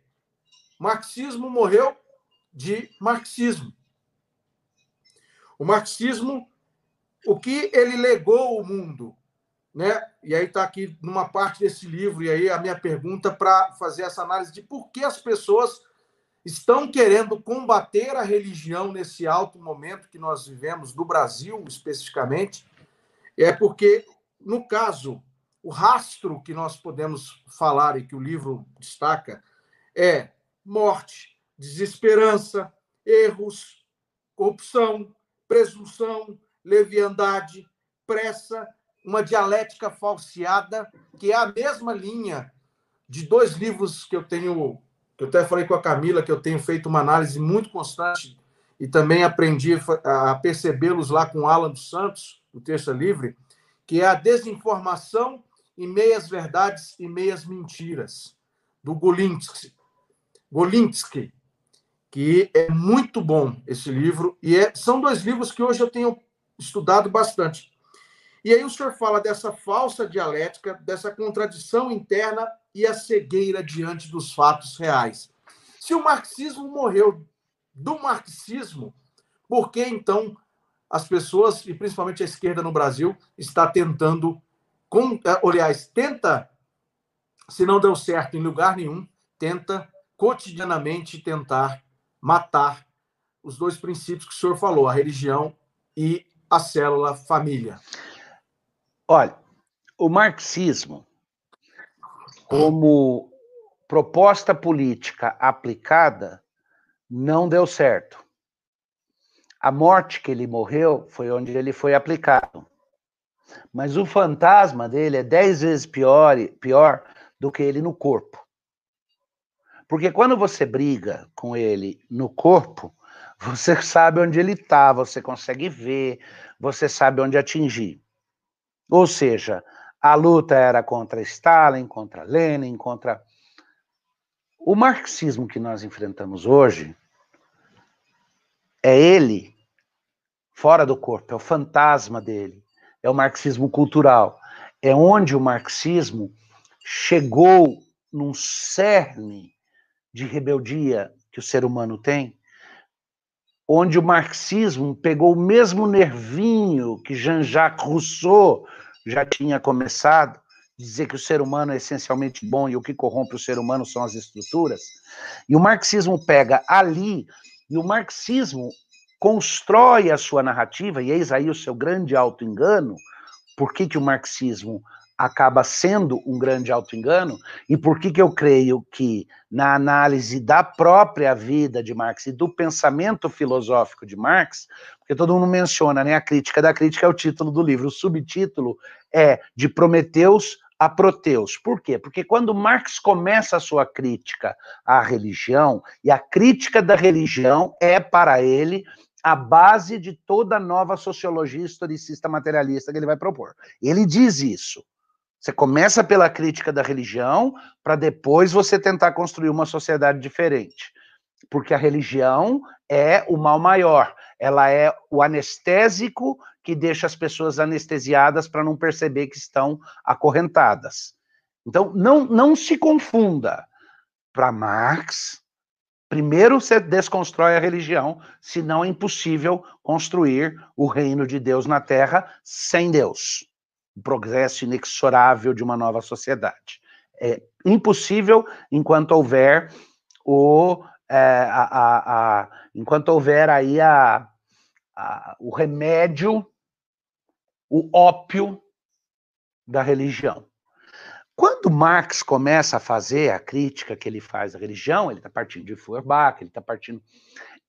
Marxismo morreu de marxismo. O marxismo, o que ele legou ao mundo, né? E aí está aqui numa parte desse livro, e aí a minha pergunta para fazer essa análise de por que as pessoas estão querendo combater a religião nesse alto momento que nós vivemos no Brasil, especificamente, é porque, no caso, o rastro que nós podemos falar e que o livro destaca é morte, desesperança, erros, corrupção, presunção, leviandade, pressa, uma dialética falseada, que é a mesma linha de dois livros que eu tenho, que eu até falei com a Camila, que eu tenho feito uma análise muito constante e também aprendi a percebê-los lá com Alan dos Santos, no Terça Livre, que é a desinformação e meias verdades e meias mentiras, do Golinsky. Golinsky, que é muito bom esse livro, e é, são dois livros que hoje eu tenho estudado bastante. E aí o senhor fala dessa falsa dialética, dessa contradição interna e a cegueira diante dos fatos reais. Se o marxismo morreu do marxismo, por que então as pessoas, e principalmente a esquerda no Brasil, está tentando, com, aliás, tenta, se não deu certo em lugar nenhum, tenta cotidianamente tentar matar os dois princípios que o senhor falou, a religião e a célula família. Olha, o marxismo, como proposta política aplicada, não deu certo. A morte que ele morreu foi onde ele foi aplicado. Mas o fantasma dele é dez vezes pior, pior do que ele no corpo. Porque quando você briga com ele no corpo, você sabe onde ele está, você consegue ver, você sabe onde atingir. Ou seja, a luta era contra Stalin, contra Lenin, contra. O marxismo que nós enfrentamos hoje é ele fora do corpo, é o fantasma dele, é o marxismo cultural. É onde o marxismo chegou num cerne de rebeldia que o ser humano tem, onde o marxismo pegou o mesmo nervinho que Jean-Jacques Rousseau já tinha começado, dizer que o ser humano é essencialmente bom e o que corrompe o ser humano são as estruturas. E o marxismo pega ali, e o marxismo constrói a sua narrativa, e eis aí o seu grande auto-engano. Por que, que o marxismo acaba sendo um grande auto-engano? E por que, que eu creio que, na análise da própria vida de Marx e do pensamento filosófico de Marx, porque todo mundo menciona, né? A crítica da crítica é o título do livro. O subtítulo é De Prometeus a Proteus. Por quê? Porque quando Marx começa a sua crítica à religião, e a crítica da religião é para ele a base de toda nova sociologia historicista materialista que ele vai propor. Ele diz isso. Você começa pela crítica da religião, para depois você tentar construir uma sociedade diferente. Porque a religião é o mal maior ela é o anestésico que deixa as pessoas anestesiadas para não perceber que estão acorrentadas. Então, não, não se confunda. Para Marx, primeiro você desconstrói a religião, senão é impossível construir o reino de Deus na Terra sem Deus. O progresso inexorável de uma nova sociedade. É impossível enquanto houver o é, a, a, a, enquanto houver aí a, o remédio, o ópio da religião. Quando Marx começa a fazer a crítica que ele faz à religião, ele está partindo de Feuerbach, ele está partindo.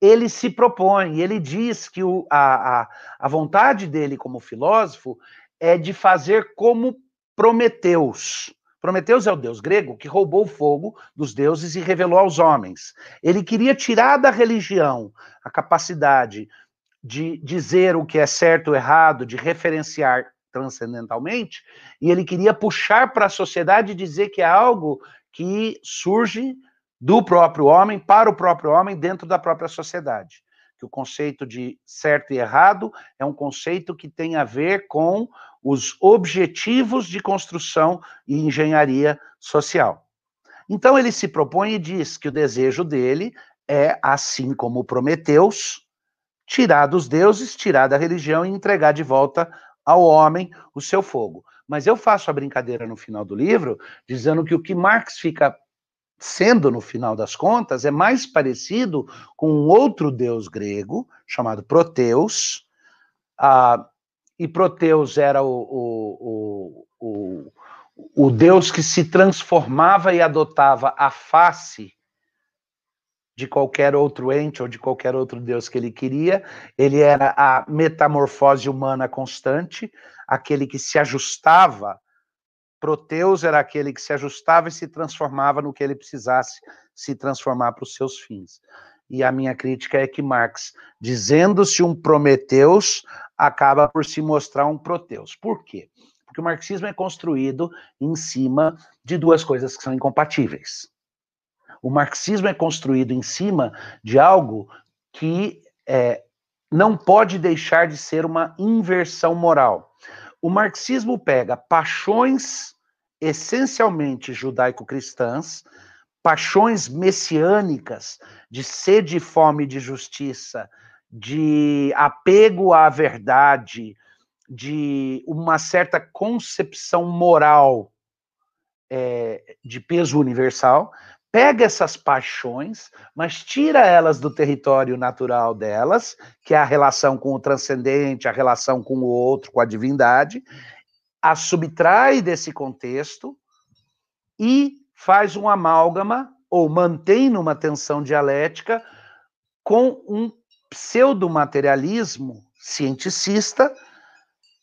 Ele se propõe, ele diz que o, a, a, a vontade dele como filósofo é de fazer como Prometeus. Prometeus é o deus grego que roubou o fogo dos deuses e revelou aos homens. Ele queria tirar da religião a capacidade de dizer o que é certo ou errado, de referenciar transcendentalmente, e ele queria puxar para a sociedade e dizer que é algo que surge do próprio homem para o próprio homem dentro da própria sociedade. Que o conceito de certo e errado é um conceito que tem a ver com os objetivos de construção e engenharia social. Então ele se propõe e diz que o desejo dele é, assim como Prometeus, tirar dos deuses, tirar da religião e entregar de volta ao homem o seu fogo. Mas eu faço a brincadeira no final do livro, dizendo que o que Marx fica sendo, no final das contas, é mais parecido com um outro deus grego, chamado Proteus. Ah, e Proteus era o, o, o, o, o deus que se transformava e adotava a face de qualquer outro ente ou de qualquer outro Deus que ele queria. Ele era a metamorfose humana constante, aquele que se ajustava. Proteus era aquele que se ajustava e se transformava no que ele precisasse se transformar para os seus fins. E a minha crítica é que Marx, dizendo-se um Prometeus, acaba por se mostrar um Proteus. Por quê? Porque o marxismo é construído em cima de duas coisas que são incompatíveis O marxismo é construído em cima de algo que é, não pode deixar de ser uma inversão moral. O marxismo pega paixões essencialmente judaico-cristãs, paixões messiânicas de sede e fome de justiça, de apego à verdade, de uma certa concepção moral é, de peso universal, pega essas paixões, mas tira elas do território natural delas, que é a relação com o transcendente, a relação com o outro, com a divindade, a subtrai desse contexto e faz um amálgama ou mantém numa tensão dialética com um pseudo-materialismo cienticista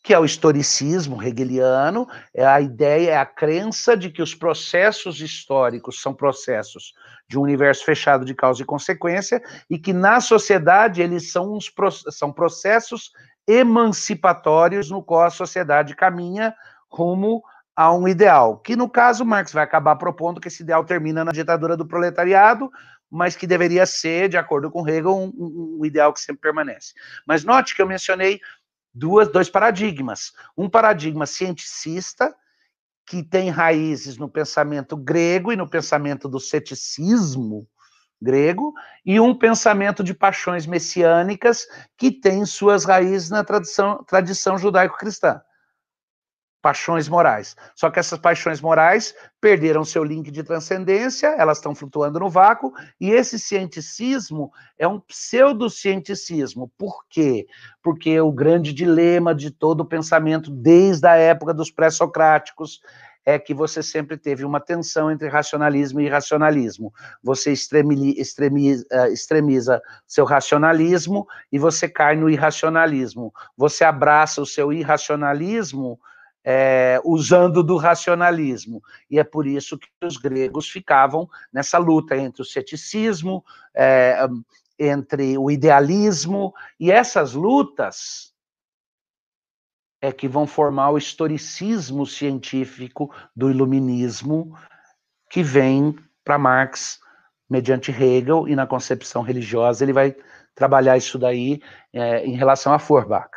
que é o historicismo hegeliano, é a ideia, é a crença de que os processos históricos são processos de um universo fechado de causa e consequência, e que na sociedade eles são, uns, são processos emancipatórios no qual a sociedade caminha rumo a um ideal, que no caso Marx vai acabar propondo que esse ideal termina na ditadura do proletariado, mas que deveria ser, de acordo com Hegel, um, um ideal que sempre permanece. Mas note que eu mencionei duas, dois paradigmas. Um paradigma cienticista, que tem raízes no pensamento grego e no pensamento do ceticismo grego, e um pensamento de paixões messiânicas, que tem suas raízes na tradição, tradição judaico-cristã paixões morais. Só que essas paixões morais perderam seu link de transcendência, elas estão flutuando no vácuo, e esse cienticismo é um pseudocienticismo. Por quê? Porque o grande dilema de todo o pensamento, desde a época dos pré-socráticos, é que você sempre teve uma tensão entre racionalismo e irracionalismo. Você extremiza, eh, extremiza seu racionalismo e você cai no irracionalismo. Você abraça o seu irracionalismo é, usando do racionalismo. E é por isso que os gregos ficavam nessa luta entre o ceticismo, é, entre o idealismo, e essas lutas é que vão formar o historicismo científico do iluminismo, que vem para Marx mediante Hegel, e na concepção religiosa ele vai trabalhar isso daí é, em relação a Feuerbach.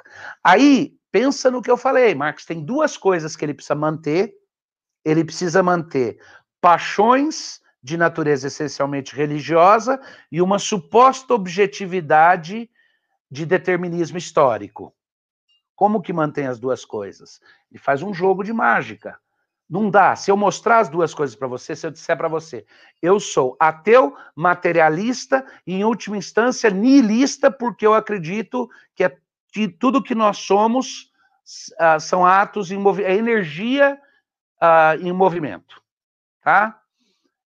Aí, pensa no que eu falei, Marx tem duas coisas que ele precisa manter. Ele precisa manter paixões de natureza essencialmente religiosa e uma suposta objetividade de determinismo histórico. Como que mantém as duas coisas? Ele faz um jogo de mágica. Não dá. Se eu mostrar as duas coisas para você, se eu disser para você, eu sou ateu, materialista e, em última instância, nihilista, porque eu acredito que é que tudo que nós somos uh, são atos em movimento, é energia uh, em movimento, tá?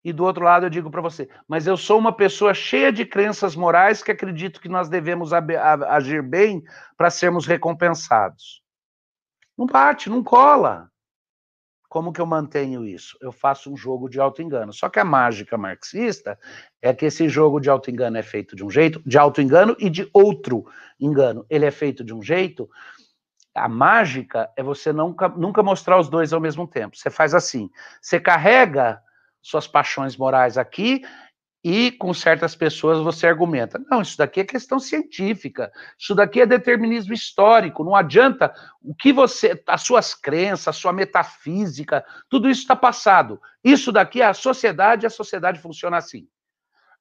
E do outro lado eu digo para você, mas eu sou uma pessoa cheia de crenças morais que acredito que nós devemos agir bem para sermos recompensados. Não bate, não cola. Como que eu mantenho isso? Eu faço um jogo de auto-engano. Só que a mágica marxista é que esse jogo de auto-engano é feito de um jeito, de auto-engano e de outro engano. Ele é feito de um jeito. A mágica é você nunca, nunca mostrar os dois ao mesmo tempo. Você faz assim: você carrega suas paixões morais aqui e com certas pessoas você argumenta. Não, isso daqui é questão científica, isso daqui é determinismo histórico, não adianta o que você, as suas crenças, a sua metafísica, tudo isso está passado. Isso daqui é a sociedade, a sociedade funciona assim.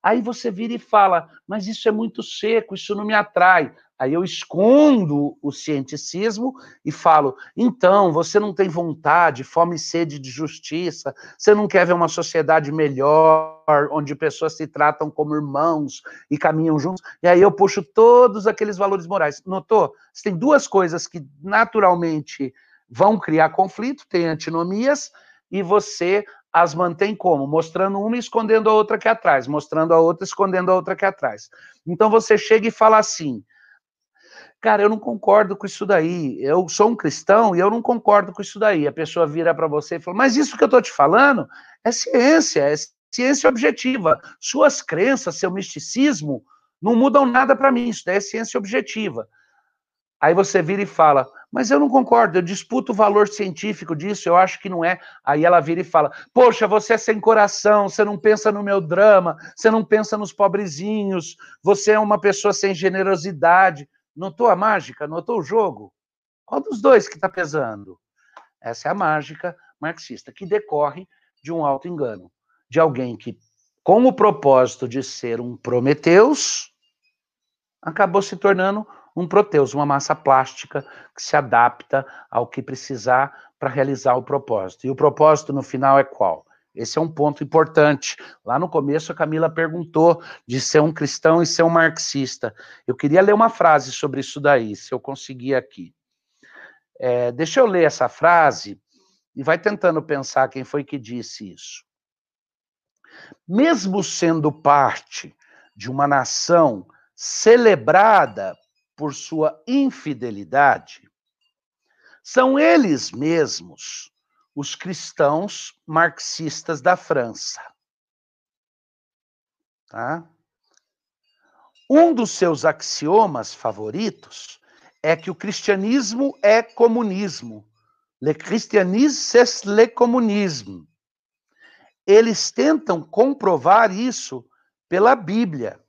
Aí você vira e fala, mas isso é muito seco, isso não me atrai. Aí eu escondo o cienticismo e falo: então, você não tem vontade, fome e sede de justiça, você não quer ver uma sociedade melhor, onde pessoas se tratam como irmãos e caminham juntos. E aí eu puxo todos aqueles valores morais. Notou? Tem duas coisas que naturalmente vão criar conflito, tem antinomias, e você as mantém como? Mostrando uma e escondendo a outra aqui atrás, mostrando a outra, escondendo a outra aqui atrás. Então você chega e fala assim Cara, eu não concordo com isso daí. Eu sou um cristão e eu não concordo com isso daí. A pessoa vira para você e fala: Mas isso que eu estou te falando é ciência, é ciência objetiva. Suas crenças, seu misticismo não mudam nada para mim. Isso daí é ciência objetiva. Aí você vira e fala: Mas eu não concordo, eu disputo o valor científico disso, eu acho que não é. Aí ela vira e fala: Poxa, você é sem coração, você não pensa no meu drama, você não pensa nos pobrezinhos, você é uma pessoa sem generosidade. Notou a mágica? Notou o jogo? Qual dos dois que está pesando? Essa é a mágica marxista, que decorre de um auto-engano, de alguém que, com o propósito de ser um Prometeus, acabou se tornando um proteus, uma massa plástica que se adapta ao que precisar para realizar o propósito. E o propósito no final é qual? Esse é um ponto importante. Lá no começo, a Camila perguntou de ser um cristão e ser um marxista. Eu queria ler uma frase sobre isso daí, se eu conseguir aqui. É, deixa eu ler essa frase e vai tentando pensar quem foi que disse isso. Mesmo sendo parte de uma nação celebrada por sua infidelidade, são eles mesmos os cristãos marxistas da França. Tá? Um dos seus axiomas favoritos é que o cristianismo é comunismo. Le christianisme, c'est le communisme. Eles tentam comprovar isso pela Bíblia,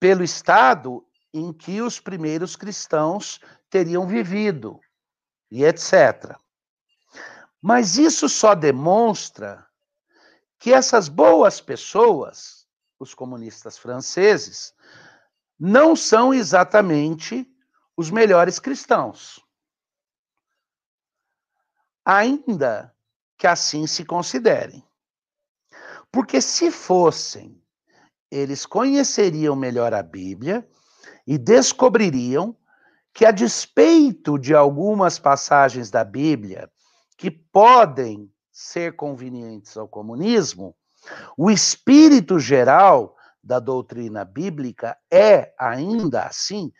pelo Estado em que os primeiros cristãos teriam vivido, e etc. Mas isso só demonstra que essas boas pessoas, os comunistas franceses, não são exatamente os melhores cristãos. Ainda que assim se considerem. Porque se fossem, eles conheceriam melhor a Bíblia e descobririam que, a despeito de algumas passagens da Bíblia que podem ser convenientes ao comunismo, o espírito geral da doutrina bíblica é, ainda assim,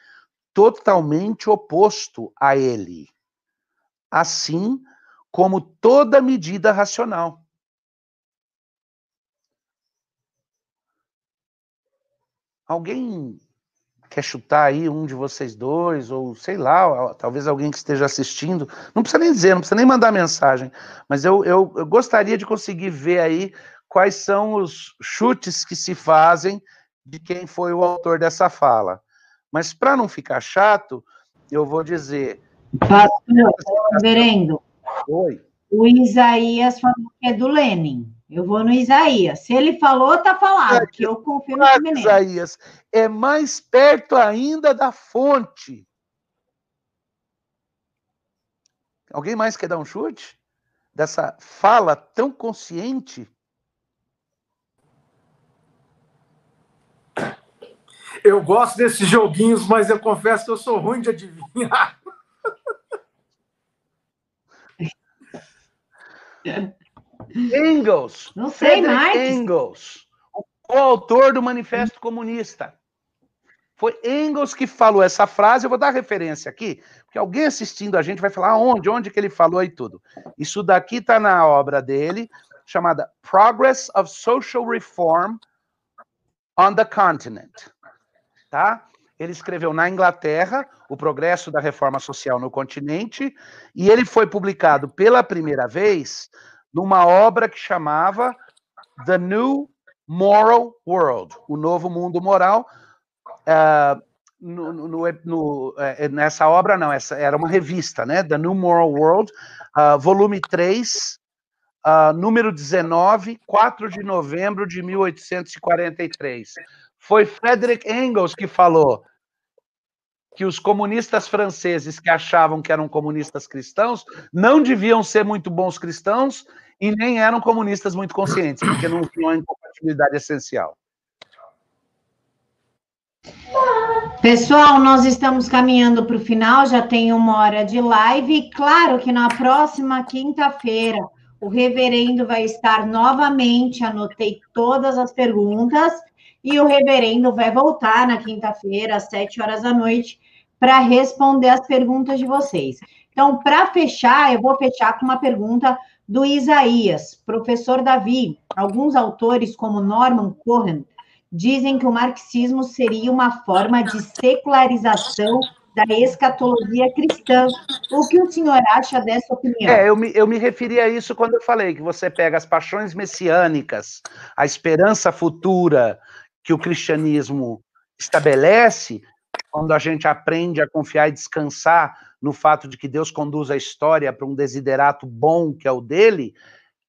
totalmente oposto a ele. Assim como toda medida racional. Alguém quer chutar aí um de vocês dois, ou sei lá, talvez alguém que esteja assistindo, não precisa nem dizer, não precisa nem mandar mensagem, mas eu, eu, eu gostaria de conseguir ver aí quais são os chutes que se fazem de quem foi o autor dessa fala. Mas para não ficar chato, eu vou dizer. Pastor, reverendo. Oi. O Isaías falou que é do Lenin. Eu vou no Isaías. Se ele falou, tá falado, que eu confio no. Isaías é mais perto ainda da fonte. Alguém mais quer dar um chute? Dessa fala tão consciente? Eu gosto desses joguinhos, mas eu confesso que eu sou ruim de adivinhar. Engels. Não sei mais. Engels, o autor do Manifesto Comunista. Foi Engels que falou essa frase. Eu vou dar referência aqui, porque alguém assistindo a gente vai falar onde, onde que ele falou e tudo. Isso daqui está na obra dele, chamada Progress of Social Reform on the Continent. Tá? Ele escreveu na Inglaterra o progresso da reforma social no continente, e ele foi publicado pela primeira vez numa obra que chamava The New Moral World, o novo mundo moral. Uh, no, no, no, é, nessa obra, não, essa era uma revista, né? The New Moral World, uh, volume 3, uh, ah, número 19, 4 de novembro de 1843. Foi Frederick Engels que falou que os comunistas franceses que achavam que eram comunistas cristãos não deviam ser muito bons cristãos e nem eram comunistas muito conscientes, porque não tinham a incompatibilidade essencial. Pessoal, nós estamos caminhando para o final, já tem uma hora de live. Claro que na próxima quinta-feira o reverendo vai estar novamente. Anotei todas as perguntas e o reverendo vai voltar na quinta-feira, às sete horas da noite, para responder as perguntas de vocês. Então, para fechar, eu vou fechar com uma pergunta do Isaías. Professor Davi, alguns autores, como Norman Cohen, dizem que o marxismo seria uma forma de secularização da escatologia cristã. O que o senhor acha dessa opinião? É, eu me, eu me referi a isso quando eu falei que você pega as paixões messiânicas, a esperança futura que o cristianismo estabelece, quando a gente aprende a confiar e descansar no fato de que Deus conduz a história para um desiderato bom que é o dele,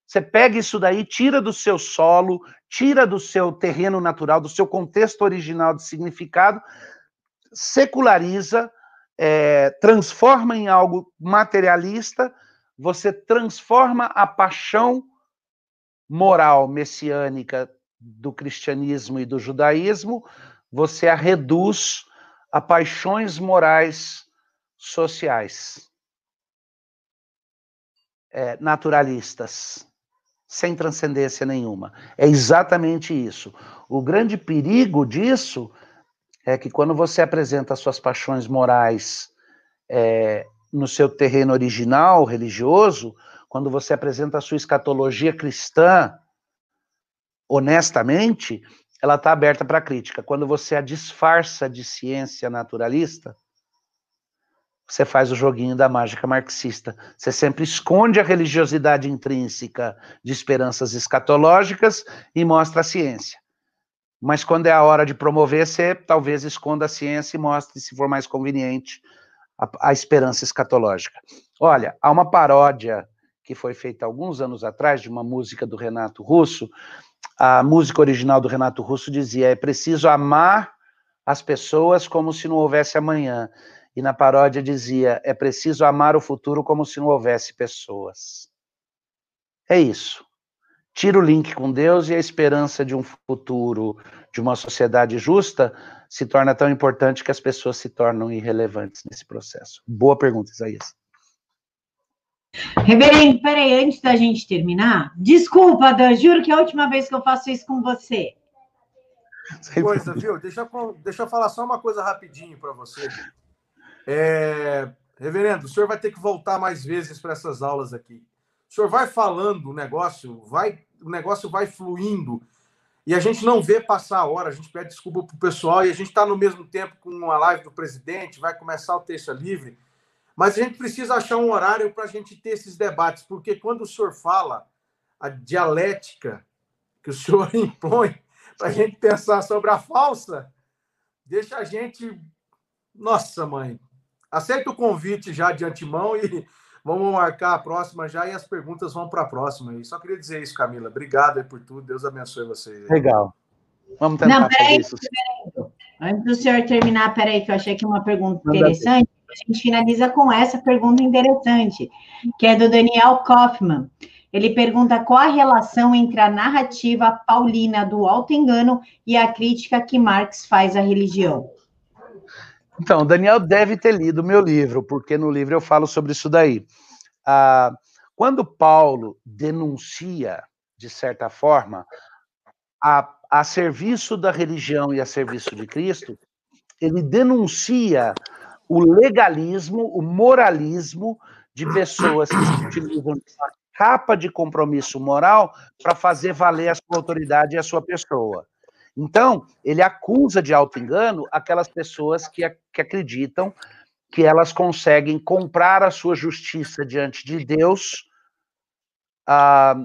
você pega isso daí, tira do seu solo, tira do seu terreno natural, do seu contexto original de significado, seculariza, é, transforma em algo materialista, você transforma a paixão moral messiânica do cristianismo e do judaísmo, você a reduz a paixões morais sociais, é, naturalistas, sem transcendência nenhuma. É exatamente isso. O grande perigo disso é que quando você apresenta suas paixões morais é, no seu terreno original, religioso, quando você apresenta a sua escatologia cristã, honestamente, ela está aberta para crítica. Quando você a disfarça de ciência naturalista, você faz o joguinho da mágica marxista. Você sempre esconde a religiosidade intrínseca de esperanças escatológicas e mostra a ciência. Mas quando é a hora de promover, você talvez esconda a ciência e mostre, se for mais conveniente, a, a esperança escatológica. Olha, há uma paródia que foi feita alguns anos atrás de uma música do Renato Russo. A música original do Renato Russo dizia: é preciso amar as pessoas como se não houvesse amanhã. E na paródia dizia: é preciso amar o futuro como se não houvesse pessoas. É isso tira o link com Deus e a esperança de um futuro, de uma sociedade justa, se torna tão importante que as pessoas se tornam irrelevantes nesse processo. Boa pergunta, Isaías. Reverendo, peraí, antes da gente terminar, desculpa, Dan, juro que é a última vez que eu faço isso com você. Coisa, viu? Deixa eu, deixa eu falar só uma coisa rapidinho para você. É, reverendo, o senhor vai ter que voltar mais vezes para essas aulas aqui o senhor vai falando o negócio, vai, o negócio vai fluindo e a gente não vê passar a hora, a gente pede desculpa para o pessoal e a gente está no mesmo tempo com uma live do presidente, vai começar o texto livre, mas a gente precisa achar um horário para a gente ter esses debates, porque quando o senhor fala a dialética que o senhor impõe para a gente pensar sobre a falsa, deixa a gente. Nossa, mãe, aceita o convite já de antemão e Vamos marcar a próxima já e as perguntas vão para a próxima. E só queria dizer isso, Camila. Obrigado por tudo. Deus abençoe vocês. Legal. Vamos tentar Não, peraí, isso. Antes do senhor terminar, peraí, que eu achei aqui uma pergunta interessante. A gente finaliza com essa pergunta interessante, que é do Daniel Kaufman. Ele pergunta qual a relação entre a narrativa paulina do auto-engano e a crítica que Marx faz à religião. Então, Daniel deve ter lido meu livro, porque no livro eu falo sobre isso daí. Ah, quando Paulo denuncia, de certa forma, a, a serviço da religião e a serviço de Cristo, ele denuncia o legalismo, o moralismo de pessoas que utilizam uma capa de compromisso moral para fazer valer a sua autoridade e a sua pessoa. Então, ele acusa de auto-engano aquelas pessoas que, que acreditam que elas conseguem comprar a sua justiça diante de Deus ah,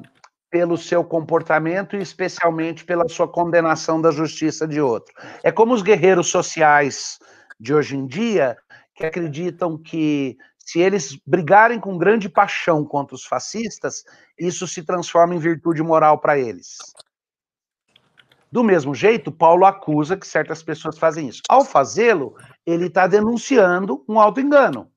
pelo seu comportamento e especialmente pela sua condenação da justiça de outro. É como os guerreiros sociais de hoje em dia que acreditam que se eles brigarem com grande paixão contra os fascistas, isso se transforma em virtude moral para eles. Do mesmo jeito, Paulo acusa que certas pessoas fazem isso. Ao fazê-lo, ele está denunciando um auto-engano.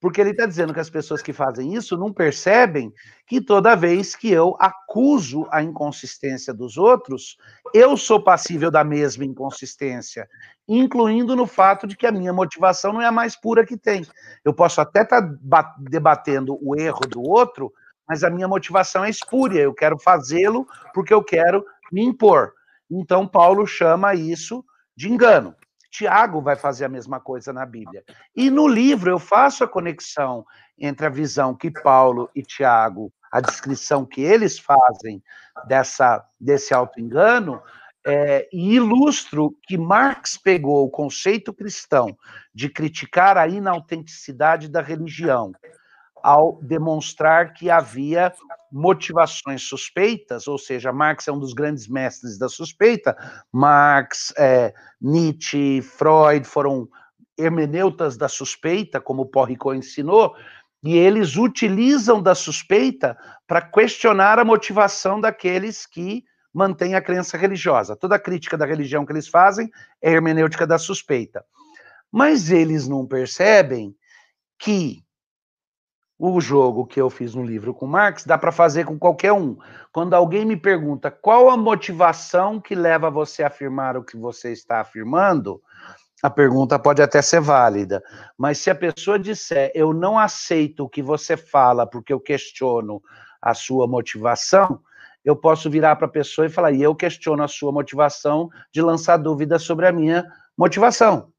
Porque ele está dizendo que as pessoas que fazem isso não percebem que toda vez que eu acuso a inconsistência dos outros, eu sou passível da mesma inconsistência, incluindo no fato de que a minha motivação não é a mais pura que tem. Eu posso até estar tá debatendo o erro do outro, mas a minha motivação é espúria. Eu quero fazê-lo porque eu quero me impor. Então, Paulo chama isso de engano. Tiago vai fazer a mesma coisa na Bíblia. E no livro eu faço a conexão entre a visão que Paulo e Tiago, a descrição que eles fazem dessa, desse auto-engano, é, e ilustro que Marx pegou o conceito cristão de criticar a inautenticidade da religião ao demonstrar que havia motivações suspeitas, ou seja, Marx é um dos grandes mestres da suspeita. Marx, é, Nietzsche, Freud foram hermeneutas da suspeita, como Porrico ensinou, e eles utilizam da suspeita para questionar a motivação daqueles que mantêm a crença religiosa. Toda crítica da religião que eles fazem é hermenêutica da suspeita. Mas eles não percebem que o jogo que eu fiz no livro com Marx dá para fazer com qualquer um. Quando alguém me pergunta qual a motivação que leva você a afirmar o que você está afirmando, a pergunta pode até ser válida, mas se a pessoa disser eu não aceito o que você fala porque eu questiono a sua motivação, eu posso virar para a pessoa e falar, e eu questiono a sua motivação de lançar dúvidas sobre a minha motivação.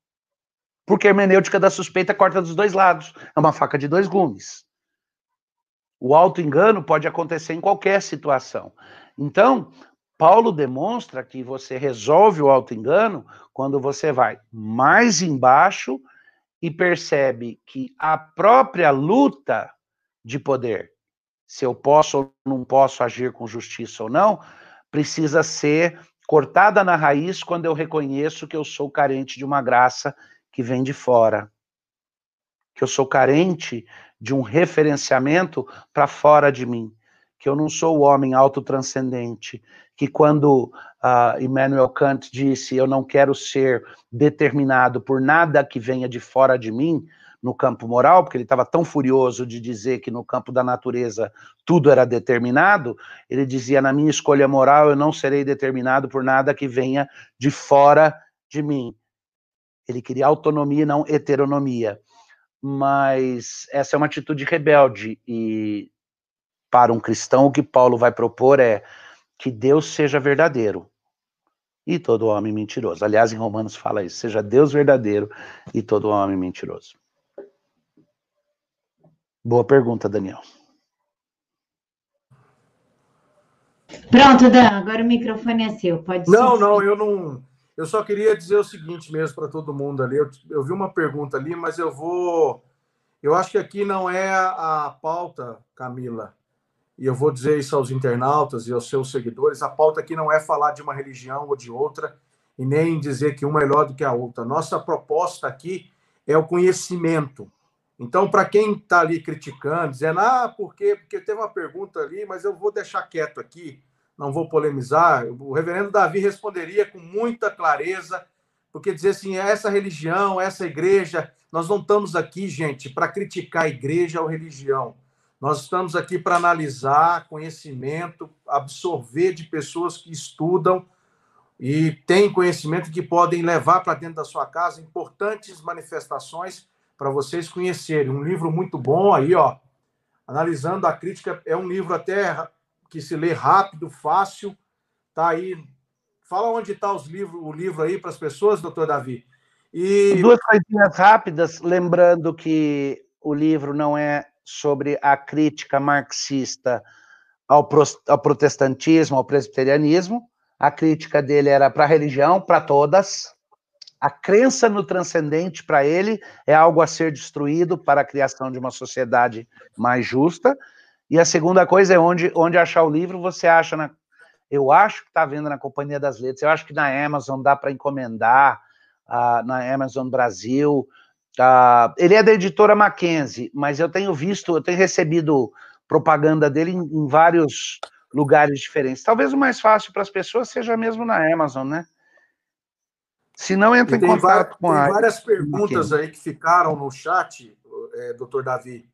Porque a hermenêutica da suspeita corta dos dois lados. É uma faca de dois gumes. O auto-engano pode acontecer em qualquer situação. Então, Paulo demonstra que você resolve o auto-engano quando você vai mais embaixo e percebe que a própria luta de poder, se eu posso ou não posso agir com justiça ou não, precisa ser cortada na raiz quando eu reconheço que eu sou carente de uma graça que vem de fora. Que eu sou carente de um referenciamento para fora de mim. Que eu não sou o homem autotranscendente, que quando uh, Immanuel Kant disse eu não quero ser determinado por nada que venha de fora de mim, no campo moral, porque ele estava tão furioso de dizer que no campo da natureza tudo era determinado, ele dizia: na minha escolha moral eu não serei determinado por nada que venha de fora de mim. Ele queria autonomia não heteronomia. Mas essa é uma atitude rebelde e para um cristão o que Paulo vai propor é que Deus seja verdadeiro e todo homem mentiroso. Aliás, em Romanos fala isso: seja Deus verdadeiro e todo homem mentiroso. Boa pergunta, Daniel. Pronto, Dan, agora o microfone é seu. Pode Não, não, eu não. Eu só queria dizer o seguinte mesmo para todo mundo ali. Eu, eu, vi uma pergunta ali, mas eu vou. Eu acho que aqui não é a, a pauta, Camila, e eu vou dizer isso aos internautas e aos seus seguidores: a pauta aqui não é falar de uma religião ou de outra, e nem dizer que uma é melhor do que a outra. Nossa proposta aqui é o conhecimento. Então, para quem está ali criticando, dizendo, ah, por quê? Porque teve uma pergunta ali, mas eu vou deixar quieto aqui, não vou polemizar. O reverendo Davi responderia com muita clareza, porque dizer assim, essa religião, essa igreja, nós não estamos aqui, gente, para criticar a igreja ou religião. Nós estamos aqui para analisar conhecimento, absorver de pessoas que estudam e têm conhecimento que podem levar para dentro da sua casa importantes manifestações para vocês conhecerem. Um livro muito bom aí, ó. Analisando a crítica, é um livro até que se lê rápido, fácil. Tá aí. Fala onde está os livros, o livro aí para as pessoas, doutor Davi. E duas coisinhas rápidas, lembrando que o livro não é sobre a crítica marxista ao, ao protestantismo, ao presbiterianismo. A crítica dele era para a religião, para todas, a crença no transcendente para ele é algo a ser destruído para a criação de uma sociedade mais justa. E a segunda coisa é onde, onde achar o livro, você acha na. Eu acho que está vendo na Companhia das Letras, eu acho que na Amazon dá para encomendar, uh, na Amazon Brasil. Uh, ele é da editora Mackenzie, mas eu tenho visto, eu tenho recebido propaganda dele em, em vários lugares diferentes. Talvez o mais fácil para as pessoas seja mesmo na Amazon, né? Se não, entra em contato com a. Tem várias perguntas aí que ficaram no chat, é, doutor Davi.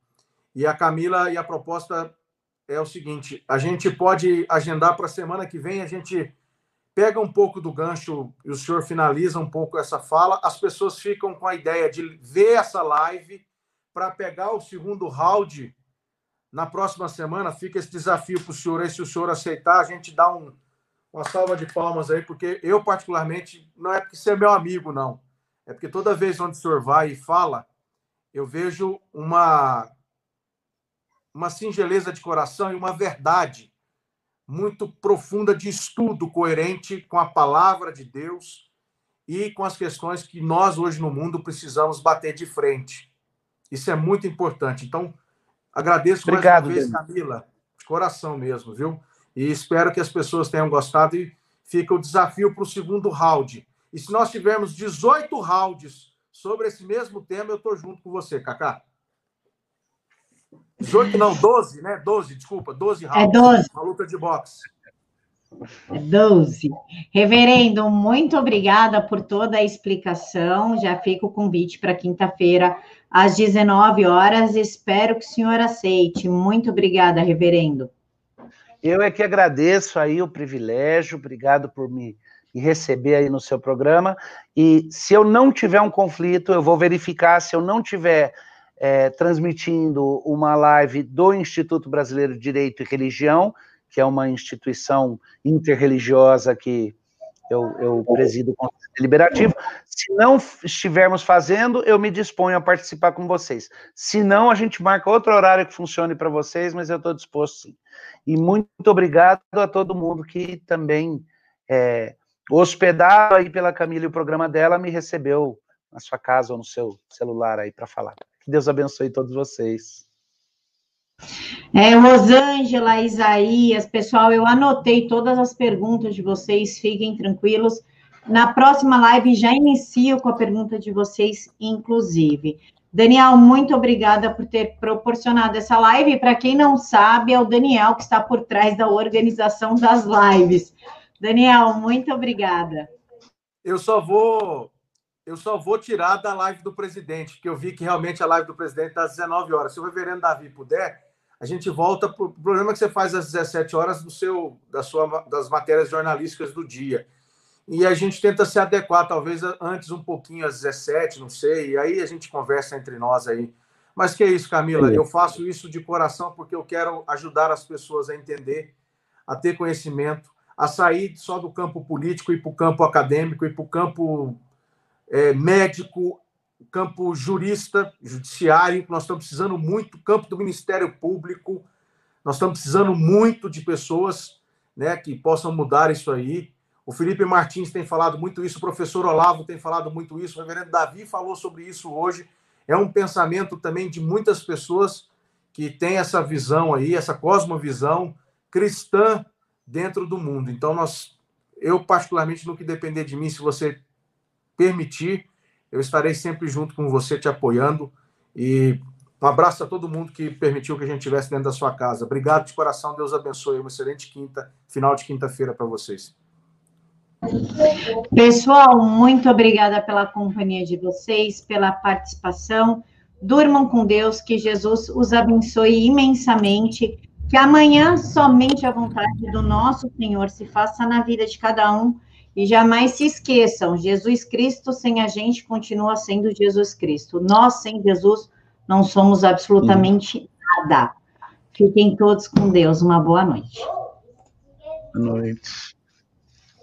E a Camila, e a proposta é o seguinte: a gente pode agendar para a semana que vem, a gente pega um pouco do gancho e o senhor finaliza um pouco essa fala. As pessoas ficam com a ideia de ver essa live para pegar o segundo round na próxima semana. Fica esse desafio para o senhor aí, se o senhor aceitar, a gente dá um uma salva de palmas aí, porque eu, particularmente, não é porque você é meu amigo, não. É porque toda vez onde o senhor vai e fala, eu vejo uma, uma singeleza de coração e uma verdade muito profunda de estudo coerente com a palavra de Deus e com as questões que nós hoje no mundo precisamos bater de frente. Isso é muito importante. Então, agradeço Obrigado, mais uma vez, Camila, de coração mesmo, viu? E espero que as pessoas tenham gostado e fica o desafio para o segundo round. E se nós tivermos 18 rounds sobre esse mesmo tema, eu estou junto com você, Cacá. 18 não, 12, né? 12, desculpa, 12 rounds. É 12. Uma luta de boxe. 12. Reverendo, muito obrigada por toda a explicação. Já fica o convite para quinta-feira, às 19 horas. Espero que o senhor aceite. Muito obrigada, reverendo. Eu é que agradeço aí o privilégio, obrigado por me, me receber aí no seu programa. E se eu não tiver um conflito, eu vou verificar. Se eu não tiver é, transmitindo uma live do Instituto Brasileiro de Direito e Religião, que é uma instituição interreligiosa que eu, eu presido o Conselho Deliberativo. Se não estivermos fazendo, eu me disponho a participar com vocês. Se não, a gente marca outro horário que funcione para vocês, mas eu estou disposto sim. E muito obrigado a todo mundo que também, é, hospedado aí pela Camila e o programa dela, me recebeu na sua casa ou no seu celular aí para falar. Que Deus abençoe todos vocês. É, Rosângela, Isaías, pessoal, eu anotei todas as perguntas de vocês, fiquem tranquilos. Na próxima live já inicio com a pergunta de vocês, inclusive. Daniel, muito obrigada por ter proporcionado essa live. Para quem não sabe, é o Daniel que está por trás da organização das lives. Daniel, muito obrigada. Eu só vou eu só vou tirar da live do presidente, porque eu vi que realmente a live do presidente está às 19 horas. Se o reverendo Davi puder, a gente volta para o programa que você faz às 17 horas do seu, da sua, das matérias jornalísticas do dia. E a gente tenta se adequar, talvez antes um pouquinho às 17, não sei, e aí a gente conversa entre nós aí. Mas que é isso, Camila, eu faço isso de coração porque eu quero ajudar as pessoas a entender, a ter conhecimento, a sair só do campo político e para o campo acadêmico e para o campo é, médico, campo jurista, judiciário, nós estamos precisando muito, campo do Ministério Público, nós estamos precisando muito de pessoas né, que possam mudar isso aí. O Felipe Martins tem falado muito isso, o professor Olavo tem falado muito isso, o reverendo Davi falou sobre isso hoje. É um pensamento também de muitas pessoas que têm essa visão aí, essa cosmovisão cristã dentro do mundo. Então, nós, eu, particularmente, no que depender de mim, se você permitir, eu estarei sempre junto com você, te apoiando. E um abraço a todo mundo que permitiu que a gente estivesse dentro da sua casa. Obrigado de coração, Deus abençoe. Uma excelente quinta, final de quinta-feira para vocês. Pessoal, muito obrigada pela companhia de vocês, pela participação. Durmam com Deus, que Jesus os abençoe imensamente. Que amanhã somente a vontade do nosso Senhor se faça na vida de cada um e jamais se esqueçam, Jesus Cristo sem a gente continua sendo Jesus Cristo. Nós sem Jesus não somos absolutamente nada. Fiquem todos com Deus. Uma boa noite. Boa noite.